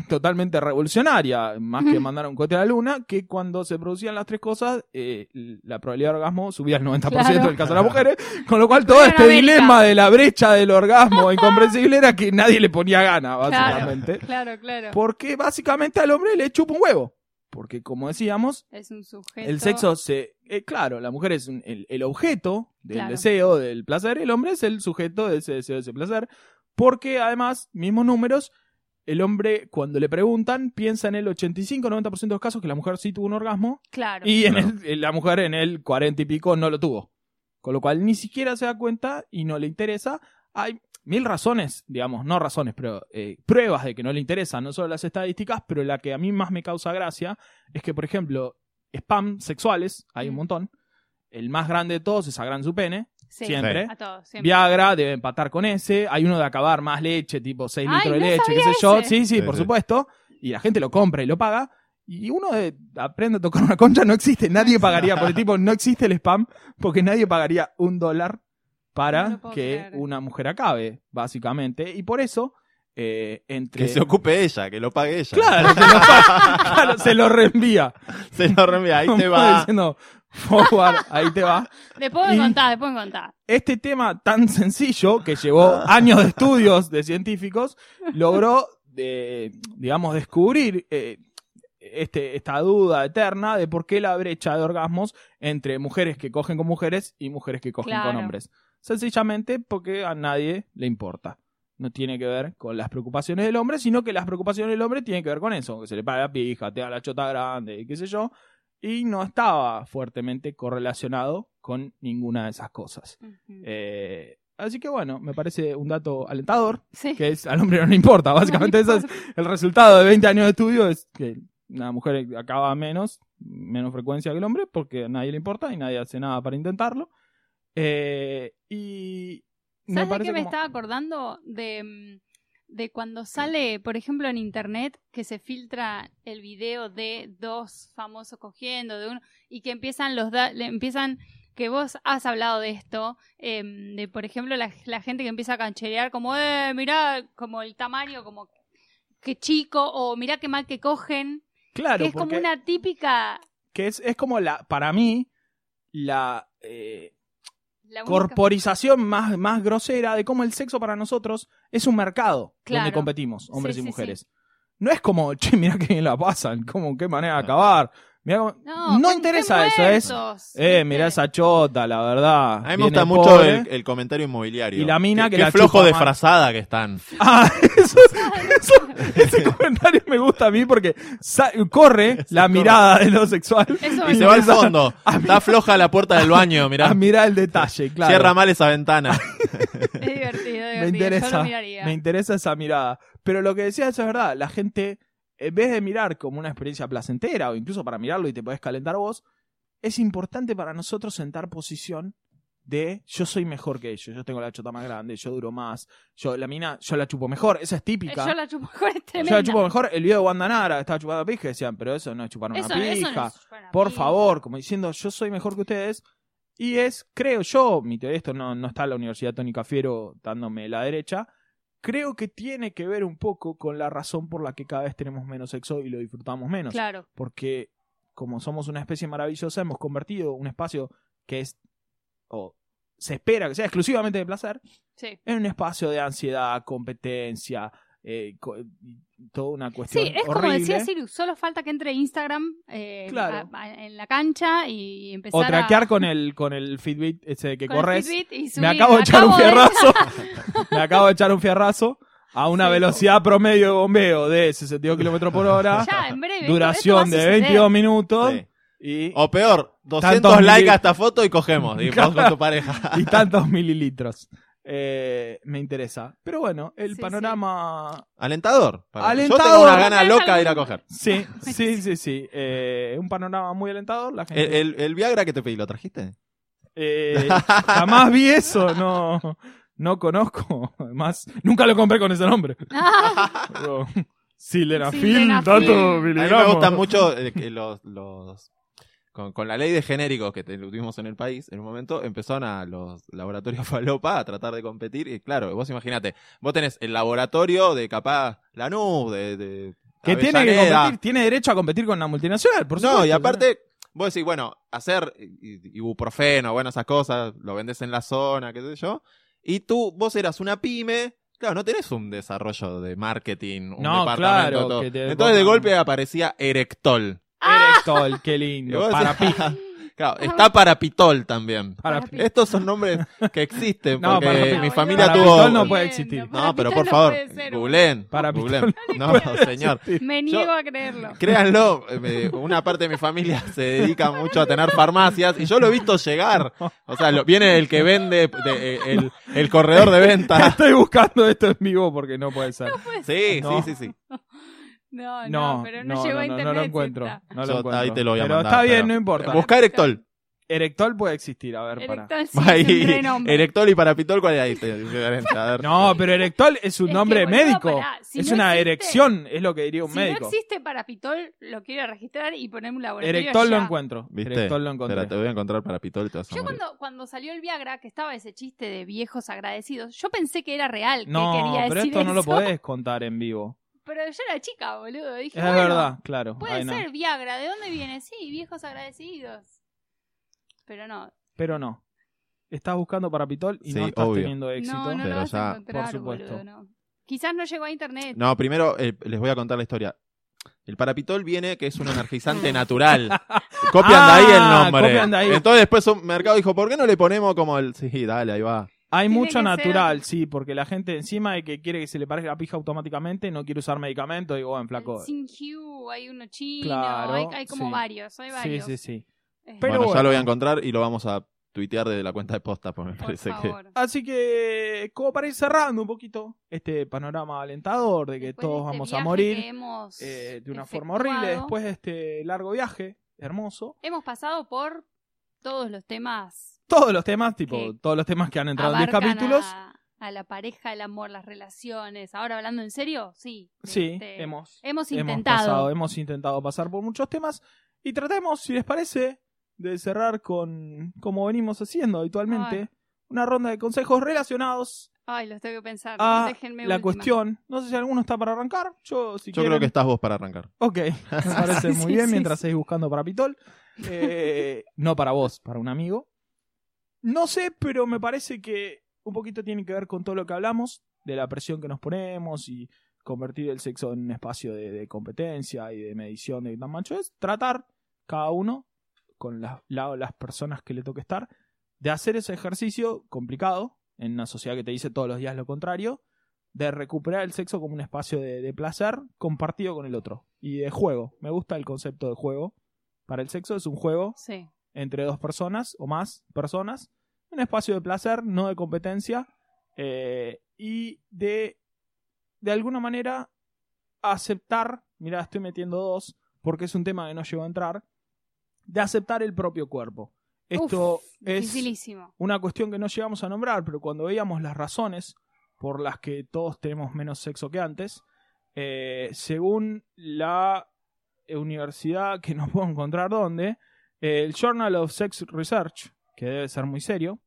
totalmente revolucionaria, más que mandar un cohete a la luna, que cuando se producían las tres cosas, eh, la probabilidad de orgasmo subía al 90% Claro. en el caso de las mujeres, con lo cual todo este dilema de la brecha del orgasmo incomprensible era que nadie le ponía gana, básicamente. Claro, claro. Porque básicamente al hombre le chupa un huevo. Porque como decíamos, Es un sujeto. el sexo se... eh, claro, la mujer es un- el, el objeto del Claro. deseo, del placer, el hombre es el sujeto de ese deseo, de ese placer. Porque además, mismos números, el hombre, cuando le preguntan, piensa en el 85-90% de los casos que la mujer sí tuvo un orgasmo Claro. y en Claro. el- la mujer en el 40 y pico no lo tuvo. Con lo cual ni siquiera se da cuenta y no le interesa. Hay mil razones, digamos, no razones, pero eh, pruebas de que no le interesan, no solo las estadísticas, pero la que a mí más me causa gracia es que, por ejemplo, spam sexuales, hay un Mm. montón. El más grande de todos es a gran su pene, Sí, siempre. A todos, siempre. Viagra debe empatar con ese. Hay uno de acabar más leche, tipo 6 Ay, litros de no leche, qué sé yo. ese. Sí, sí, Sí, por sí. supuesto. Y la gente lo compra y lo paga. Y uno de- aprende a tocar una concha, no existe. Nadie pagaría por el tipo, no existe el spam, porque nadie pagaría un dólar para No que creer. una mujer acabe, básicamente. Y por eso, eh, entre. Que se ocupe ella, que lo pague ella. Claro, se lo, paga- *laughs* claro, se lo reenvía. Se lo reenvía, ahí *laughs* te va. Diciendo, forward, ahí te va. Después me contás, después me contás. este tema tan sencillo que llevó años de estudios de científicos logró, de, digamos, descubrir eh, este, esta duda eterna de por qué la brecha de orgasmos entre mujeres que cogen con mujeres y mujeres que cogen con hombres. Sencillamente porque a nadie le importa. No tiene que ver con las preocupaciones del hombre, sino que las preocupaciones del hombre tienen que ver con eso, que se le para la pija, te da la chota grande, y qué sé yo, y no estaba fuertemente correlacionado con ninguna de esas cosas. Eh, así que bueno, me parece un dato alentador, Sí. que es al hombre no le importa. Básicamente No es el resultado de 20 años de estudio, es que una mujer acaba menos, menos frecuencia que el hombre, porque a nadie le importa y nadie hace nada para intentarlo. Eh, y me ¿Sabes de qué me como- estaba acordando? De, mm, de cuando sale, por ejemplo, en internet, que se filtra el video de dos famosos cogiendo, de uno, y que empiezan los da- le empiezan que vos has hablado de esto, em, de por ejemplo la, la gente que empieza a cancherear como, eh, mirá, como el tamaño, como que chico, o mirá qué mal que cogen, Claro, que es como una típica... que es, es como la, para mí, la eh, La única- corporización más, más grosera de cómo el sexo para nosotros es un mercado donde competimos, hombres Sí, y sí, mujeres. No es como, *laughs* che, mira qué bien la pasan, como qué manera de acabar. Mirá cómo- No, no interesa eso, es, muertos, eh, mirá esa chota, la verdad. A mí me viene gusta mucho pobre. el, el comentario inmobiliario. Y la mina Qué- que qué la flojo chupa de mal. frazada que están. *laughs* Ah, eso, eso- ese comentario me gusta a mí porque sa- corre la mirada de lo sexual Eso Y se va al fondo. Está floja la puerta del baño, mirá. a mirar el detalle, *laughs* claro. Cierra mal esa ventana. *laughs* Es divertido, es divertido. me Yo interesa, lo miraría. me interesa esa mirada. Pero lo que decías es verdad, la gente, en vez de mirar como una experiencia placentera o incluso para mirarlo y te podés calentar vos, es importante para nosotros sentar posición de yo soy mejor que ellos, yo tengo la chota más grande, yo duro más, yo la mina, yo la chupo mejor, esa es típica. Yo la chupo mejor, es Yo la chupo mejor, el video de Wanda Nara estaba chupando pija decían, pero eso no es chupar una Eso- pija. eso no es chupar una por pija. favor, como diciendo, yo soy mejor que ustedes. Y es, creo yo, mi teoría, esto no, no está en la Universidad Tónica Fiero dándome la derecha, creo que tiene que ver un poco con la razón por la que cada vez tenemos menos sexo y lo disfrutamos menos. Claro. Porque como somos una especie maravillosa, hemos convertido un espacio que es, o se espera que sea exclusivamente de placer, Sí. en un espacio de ansiedad, competencia, eh, toda una cuestión Sí, es como horrible. decía Sirius, solo falta que entre Instagram eh, Claro. a- a- en la cancha y empezar O traquear a... con el, con el Fitbit ese que con el corres. Fitbit y Me subir. acabo de echar un Acabo de- fierrazo. *laughs* me acabo de echar un fierrazo a una Sí. velocidad promedio de bombeo de 62 kilómetros por hora. Ya, en breve. duración de suceder. 22 minutos. Sí. Y, O peor, 200 Tantos likes mili- a esta foto y cogemos. Y con tu pareja. y tantos mililitros. Eh, me interesa. Pero bueno, el Sí, panorama. Alentador. para- Yo Alentador. tengo una gana loca de ir a coger. Sí, *laughs* sí, sí, sí. Eh, un panorama muy alentador. La El, gente. el- el Viagra que te pedí, ¿lo trajiste? Eh, *laughs* jamás vi eso, no, no conozco. Además, nunca lo compré con ese nombre. *laughs* Ah, Pero, Sildenafil, Sildenafil. tanto A mí me gustan mucho eh, los con, con la ley de genéricos que te- tuvimos en el país, en un momento empezaron a los laboratorios *laughs* falopa a tratar de competir. Y claro, vos imagínate, vos tenés el laboratorio de capaz Lanús, de, de Que tiene que competir, tiene derecho a competir con la multinacional, por supuesto. No, y aparte, vos decís, bueno, hacer ibuprofeno, bueno, esas cosas, lo vendes en la zona, qué sé yo. Y tú, vos eras una pyme. Claro, no tenés un desarrollo de marketing, un No, departamento. claro, todo. Entonces de golpe aparecía Erectol. Erectol, qué Y lindo. Para pija. Claro, está para Pitol también. Estos son nombres que existen No, porque mi Pitol. familia tuvo... Pitol no puede existir. No, pero por no favor, puede ser, googleen. Para googleen. Pitol *laughs* No, *laughs* señor. Me niego a creerlo. Créanlo, eh, una parte de mi familia se dedica mucho a tener farmacias y yo lo he visto llegar. O sea, lo- viene el que vende, de- eh, el, el corredor de venta. *laughs* Estoy buscando esto en vivo porque no puede ser. Sí, No. sí, sí, sí. No, no, No, pero no, no, a no, internet. no lo sí encuentro. No lo Yo encuentro. ahí te lo voy a pero mandar. está bien, pero- no importa. Busca Erectol. *laughs* Erectol puede existir, a ver, para. Erectol sí, *laughs* Ahí, un renombre. Erectol y para Pitol, ¿cuál es ahí? Te- diferencia, a ver. No, pero Erectol es un Es que, nombre boludo, médico. si es no una existe- erección, es lo que diría un si médico. no existe para Pitol, lo quiero registrar y poner un laboratorio Erectol lo encuentro. ¿Viste? Erectol lo encontré. Espera, te voy a encontrar para Pitol y te vas a Yo morir. cuando, cuando salió el Viagra, que estaba ese chiste de viejos agradecidos, yo pensé que era real, que No, quería pero decir esto no lo eso. podés contar en vivo. Pero yo era chica, boludo. Dije, Es bueno, verdad, claro. Puede no. ser Viagra. ¿De dónde viene? Sí, viejos agradecidos. Pero no. Pero no. Estás buscando para Pitol y Sí, no estás obvio. teniendo éxito. No, no Pero lo vas ya- a encontrar, por supuesto. boludo, no. Quizás no llegó a internet. No, primero eh, les voy a contar la historia. El parapitol viene que es un energizante natural. Copian de ahí el Ah, nombre. copian de ahí. Entonces después un mercado dijo, ¿por qué no le ponemos como el... Sí, dale, ahí va. Hay Tiene mucho que natural, ser- sí, porque la gente encima de que quiere que se le parezca la pija automáticamente, no quiere usar medicamentos, digo, bueno, flaco. Sin Hue, hay uno chino, Claro, hay, hay como sí. varios, hay Sí, varios. sí, sí. Este, Pero bueno, ya bueno. lo voy a encontrar y lo vamos a tuitear desde la cuenta de posta, porque me por parece favor. Así que, como para ir cerrando un poquito este panorama alentador de que Después de todos este vamos a viaje morir que hemos eh, de una efectuado, forma horrible, después de este largo viaje, hermoso, Hemos pasado por todos los temas todos los temas, tipo, Que todos los temas que han entrado en 10 abarcan capítulos. A, a la pareja, el amor, las relaciones. Ahora hablando en serio, sí. Sí, Este, hemos, hemos hemos intentado. pasado, hemos intentado pasar por muchos temas y tratemos, si les parece, de cerrar con, como venimos haciendo habitualmente, Ay. una ronda de consejos relacionados Ay, los tengo que pensar. a Déjenme la última. cuestión. No sé si alguno está para arrancar. Yo, si Yo creo que estás vos para arrancar. Ok, me *laughs* parece Sí, muy sí, bien sí, mientras sí. seguís buscando para Pitol. Eh, no para vos, para un amigo. No sé, pero me parece que un poquito tiene que ver con todo lo que hablamos, de la presión que nos ponemos y convertir el sexo en un espacio de, competencia y de medición de tan macho es. Tratar cada uno, con las, la- las personas que le toque estar, de hacer ese ejercicio complicado en una sociedad que te dice todos los días lo contrario, de recuperar el sexo como un espacio de, de placer compartido con el otro y de juego. Me gusta el concepto de juego. Para el sexo es un juego Sí. Entre dos personas o más personas, un espacio de placer, no de competencia, eh, y de, de alguna manera, aceptar, mira, estoy metiendo dos, porque es un tema que no llegó a entrar, de aceptar el propio cuerpo. Esto Uf, es una cuestión que no llegamos a nombrar, pero cuando veíamos las razones por las que todos tenemos menos sexo que antes, eh, según la universidad que no puedo encontrar dónde, el Journal of Sex Research, que debe ser muy serio,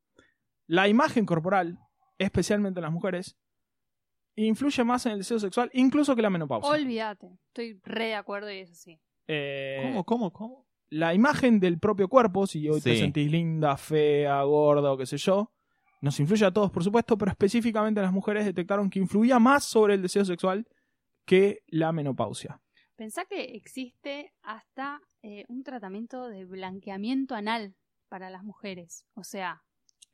la imagen corporal, especialmente en las mujeres, influye más en el deseo sexual, incluso que la menopausia. Olvídate. Estoy re de acuerdo y eso sí. Eh, ¿Cómo, cómo, cómo? la imagen del propio cuerpo, si hoy te sentís linda, fea, gorda o qué sé yo, nos influye a todos, por supuesto, pero específicamente las mujeres detectaron que influía más sobre el deseo sexual que la menopausia. Pensá que existe hasta eh, un tratamiento de blanqueamiento anal para las mujeres. O sea,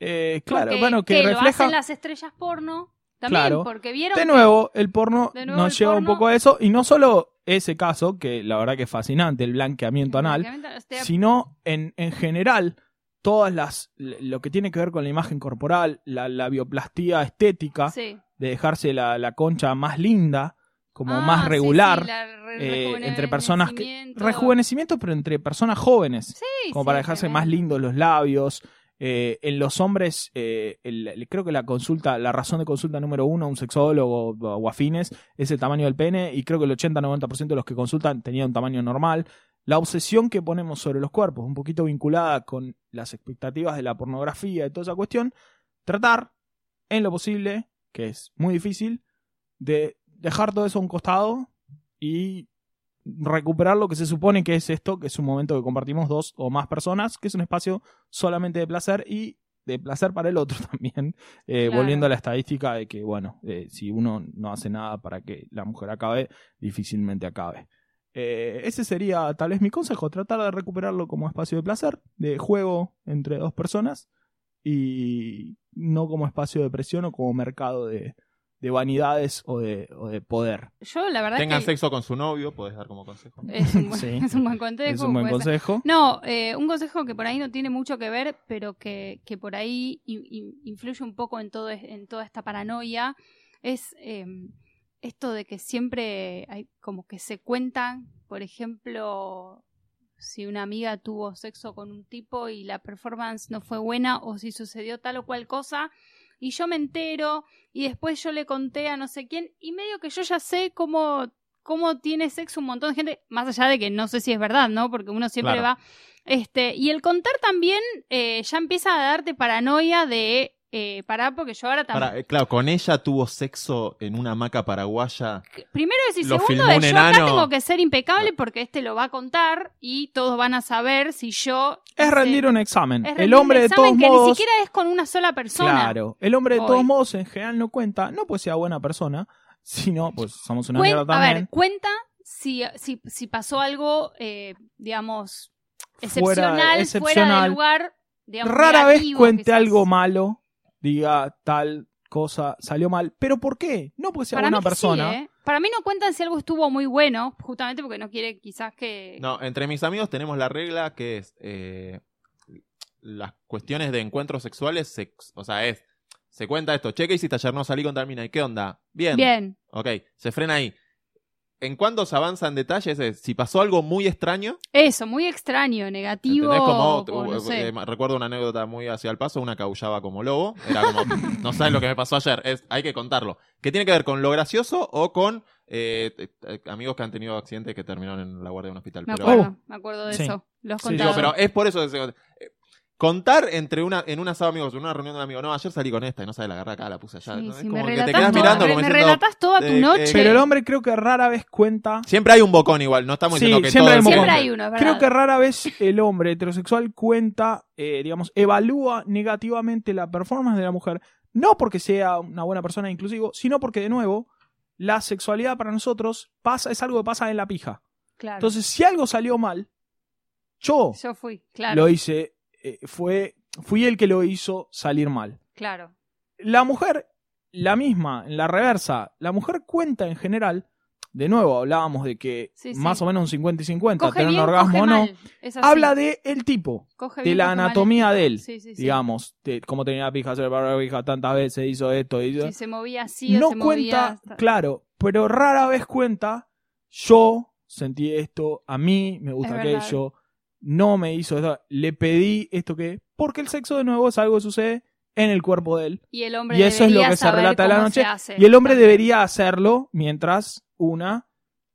Eh, claro, porque- bueno, que, refleja... hacen las estrellas porno también, Claro. porque vieron De que- nuevo, el porno nuevo, nos el lleva un poco a eso, y no solo ese caso, que la verdad que es fascinante, el blanqueamiento el anal, blanqueamiento, sino en, en general todas las lo que tiene que ver con la imagen corporal, la, la bioplastía estética, sí. de dejarse la, la concha más linda, como Ah, más sí, regular, sí, re- eh, entre personas que rejuvenecimiento. pero entre personas jóvenes, Sí, como sí, para dejarse más lindos los labios. Eh, en los hombres, eh, el- el- creo que la consulta, la razón de consulta número uno a un sexólogo o, o afines es el tamaño del pene, y creo que el 80-90% de los que consultan tenían un tamaño normal. La obsesión que ponemos sobre los cuerpos, un poquito vinculada con las expectativas de la pornografía y toda esa cuestión, tratar, en lo posible, que es muy difícil, de dejar todo eso a un costado y recuperar lo que se supone que es esto, que es un momento que compartimos dos o más personas, que es un espacio solamente de placer y de placer para el otro *laughs* también, eh, Claro. volviendo a la estadística de que, bueno, eh, si uno no hace nada para que la mujer acabe, difícilmente acabe. Eh, ese sería tal vez mi consejo, tratar de recuperarlo como espacio de placer, de juego entre dos personas y no como espacio de presión o como mercado de, de vanidades o de, o de poder. Yo, la verdad Tengan que sexo con su novio, podés dar como consejo. es un buen, Sí. *laughs* es un buen consejo. es un buen ser. consejo. No, eh, un consejo que por ahí no tiene mucho que ver, pero que, que por ahí in- in- influye un poco en, todo, en toda esta paranoia, es eh, esto de que siempre hay como que se cuentan, por ejemplo, si una amiga tuvo sexo con un tipo y la performance no fue buena o si sucedió tal o cual cosa. Y yo me entero y después yo le conté a no sé quién y medio que yo ya sé cómo, cómo tiene sexo un montón de gente, más allá de que no sé si es verdad, ¿no? Porque uno siempre Claro. va... Este, y el contar también eh, ya empieza a darte paranoia de... Eh, pará, porque yo ahora también... Para, eh, claro, con ella tuvo sexo en una hamaca paraguaya. Primero es y segundo es yo acá tengo que ser impecable porque este lo va a contar y todos van a saber si yo... Es rendir un examen. es el hombre un de todos que modos... ni siquiera es con una sola persona. Claro, el hombre de Hoy. todos modos en general no cuenta, no pues sea buena persona, sino pues somos una Cuen- mierda a también. ver, cuenta si, si, si pasó algo, eh, digamos, Fuera- excepcional, fuera, del lugar. Digamos, Rara vez cuente algo malo, diga tal cosa salió mal. ¿Pero por qué? No porque sea Para buena mí que persona. sí, ¿eh? Para mí no cuentan si algo estuvo muy bueno, justamente porque no quiere quizás que... No, entre mis amigos tenemos la regla que es eh, las cuestiones de encuentros sexuales, se- o sea, es, se cuenta esto, che, ¿qué hiciste ayer? No salí con tal mina, ¿y qué onda? Bien. Bien, Ok, se frena ahí. En cuanto se avanza en detalles es, si pasó algo muy extraño, eso, muy extraño, negativo. ¿entendés? Como, o no sé. eh, recuerdo una anécdota muy hacia el paso, una caullaba como lobo, era como, *laughs* no sabes lo que me pasó ayer, es, hay que contarlo. ¿Qué tiene que ver con lo gracioso o con eh, eh, amigos que han tenido accidentes que terminaron en la guardia de un hospital? me Pero- acuerdo, me acuerdo de Sí. eso. Los Sí, Digo, pero es por eso que se- eh, contar entre una en un asado amigos, en una reunión de amigos, no, ayer salí con esta y no sabes la agarra acá, la puse allá. Sí, Es me como que te quedas toda- mirando me- como me diciendo, relatás toda tu eh, noche. eh, Pero el hombre creo que rara vez cuenta. Siempre hay un bocón igual, no estamos Sí, diciendo que siempre todo hay un Siempre bocón. hay uno, es verdad. Creo que rara vez el hombre heterosexual cuenta, eh, digamos, evalúa negativamente la performance de la mujer. No porque sea una buena persona inclusivo, sino porque, de nuevo, la sexualidad para nosotros pasa, es algo que pasa en la pija. Claro. Entonces, si algo salió mal, yo yo fui, claro. lo hice, eh, fue, fui el que lo hizo salir mal. Claro. La mujer, la misma, en la reversa, la mujer cuenta en general, de nuevo hablábamos de que Sí, sí. más o menos un 50 y 50, Coge tener bien, un orgasmo o no, habla de el tipo, Coge de bien, la mal. anatomía de él, Sí, sí, sí. digamos, de cómo tenía la pija, se la pija tantas veces, hizo esto, hizo... Si se movía así o no se cuenta, movía... hasta- claro, pero rara vez cuenta, yo sentí esto, a mí me gusta aquello, no me hizo esto, le pedí esto que, porque el sexo de nuevo es algo que sucede en el cuerpo de él. Y el hombre Y eso es lo debería que se relata de la noche, hace. Y el hombre debería hacerlo mientras una,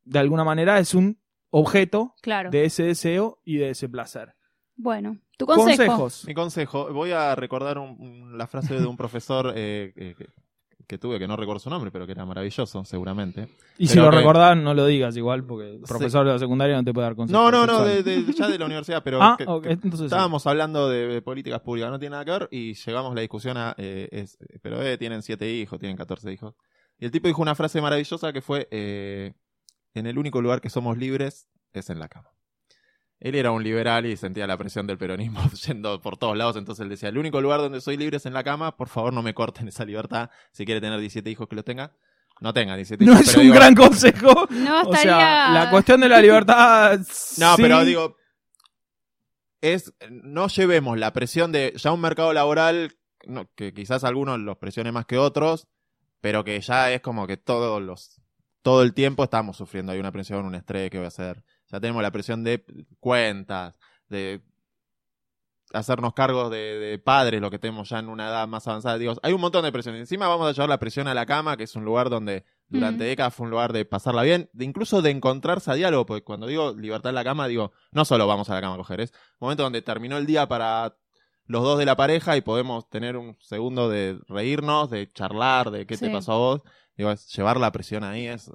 de alguna manera, es un objeto Claro. de ese deseo y de ese placer. Bueno, tu consejo. Consejos. Mi consejo, voy a recordar un- un- la frase de un profesor eh, eh, que, tuve, que no recuerdo su nombre, pero que era maravilloso, seguramente. Y si lo que- recordás, no lo digas igual, porque el Sí. profesor de la secundaria no te puede dar consejos. No, no, no, de, ya de la universidad, pero *laughs* Ah, que- sí. estábamos hablando de, de políticas públicas, no tiene nada que ver, y llegamos a la discusión a, eh, es- pero eh, tienen siete hijos, tienen 14 hijos. Y el tipo dijo una frase maravillosa que fue, eh, en el único lugar que somos libres es en la cama. Él era un liberal y sentía la presión del peronismo *laughs* yendo por todos lados, entonces él decía, el único lugar donde soy libre es en la cama, por favor no me corten esa libertad, si quiere tener 17 hijos que los tenga, no tenga 17 *laughs* No hijos. es pero un digo- gran *laughs* consejo. No O estaría... sea, la cuestión de la libertad. No, sí. pero digo, es no llevemos la presión de ya un mercado laboral no, que quizás algunos los presione más que otros, pero que ya es como que todos los todo el tiempo estamos sufriendo hay una presión, un estrés que voy a hacer. Ya tenemos la presión de cuentas, de hacernos cargos de, de padres, lo que tenemos ya en una edad más avanzada. Digo, hay un montón de presión. Encima vamos a llevar la presión a la cama, que es un lugar donde durante Mm. décadas fue un lugar de pasarla bien, de incluso de encontrarse a diálogo, porque cuando digo libertad en la cama, digo, no solo vamos a la cama a coger, es un momento donde terminó el día para los dos de la pareja y podemos tener un segundo de reírnos, de charlar, de qué te pasó a vos. Digo, es- llevar la presión ahí es,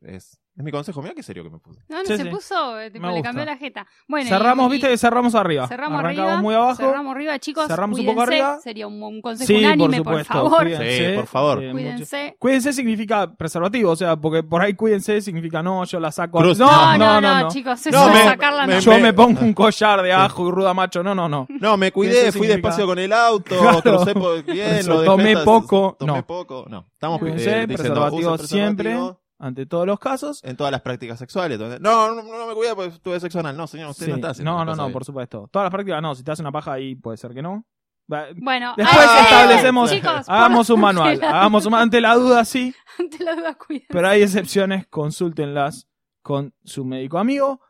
es Es mi consejo. Mira qué serio que me puse. No, no Sí, se sí. puso, eh, tipo, Me le gusta. cambió la jeta. Bueno, cerramos, y- viste que cerramos arriba. Cerramos Arrancamos arriba. muy abajo. Cerramos arriba, chicos. Cerramos un poco cuídense. arriba. Sería un, un consejo Sí, unánime, por supuesto. favor. Cuídense, Sí, por favor. eh, mucho- Cuídense. Cuídense significa preservativo, o sea, porque por ahí cuídense significa no, yo la saco. Cruz. No, No, no, no, no, chicos, eso No, de me- sacarla me- no. Yo me pongo un *laughs* collar de ajo y ruda macho. No, no, no. No, me cuidé, Eso fui significa- despacio con el auto, Claro. crucé por bien, Eso, lo dejé tomé hasta- poco, Tomé no. poco, no. Estamos Cuídense, eh, diciendo, preservativo siempre, ante todos los casos. En todas las prácticas sexuales. Entonces, no, no, no me cuidé porque tuve sexo anal. No, señor, usted Sí. no está haciendo no, no, no, bien. por supuesto. Todas las prácticas no, si te hace una paja ahí puede ser que no. Bueno, Después ah, establecemos, chicos, hagamos un manual, hagamos un manual ante la duda, sí, *laughs* ante la duda, cuídense. pero hay excepciones, consúltenlas con su médico amigo.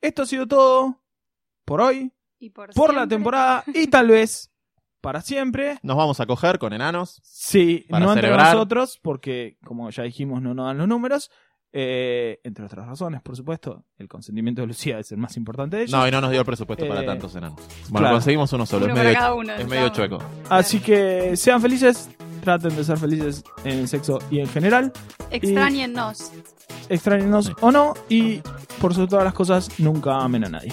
Esto ha sido todo por hoy, Y por por la temporada y tal vez para siempre. Nos vamos a coger con enanos. Sí, Para no entre nosotros, porque como ya dijimos, no nos dan los números. Eh, entre otras razones, por supuesto, el consentimiento de Lucía es el más importante de ellos. No, y no nos dio el presupuesto para Eh, tantos enanos. Bueno, claro. conseguimos uno solo. Uno es medio, cada uno, es medio estamos- chueco. Así que sean felices, traten de ser felices en el sexo y en general. Extrañennos. Extrañenos Sí. o no. Y por sobre todas las cosas, nunca amen a nadie.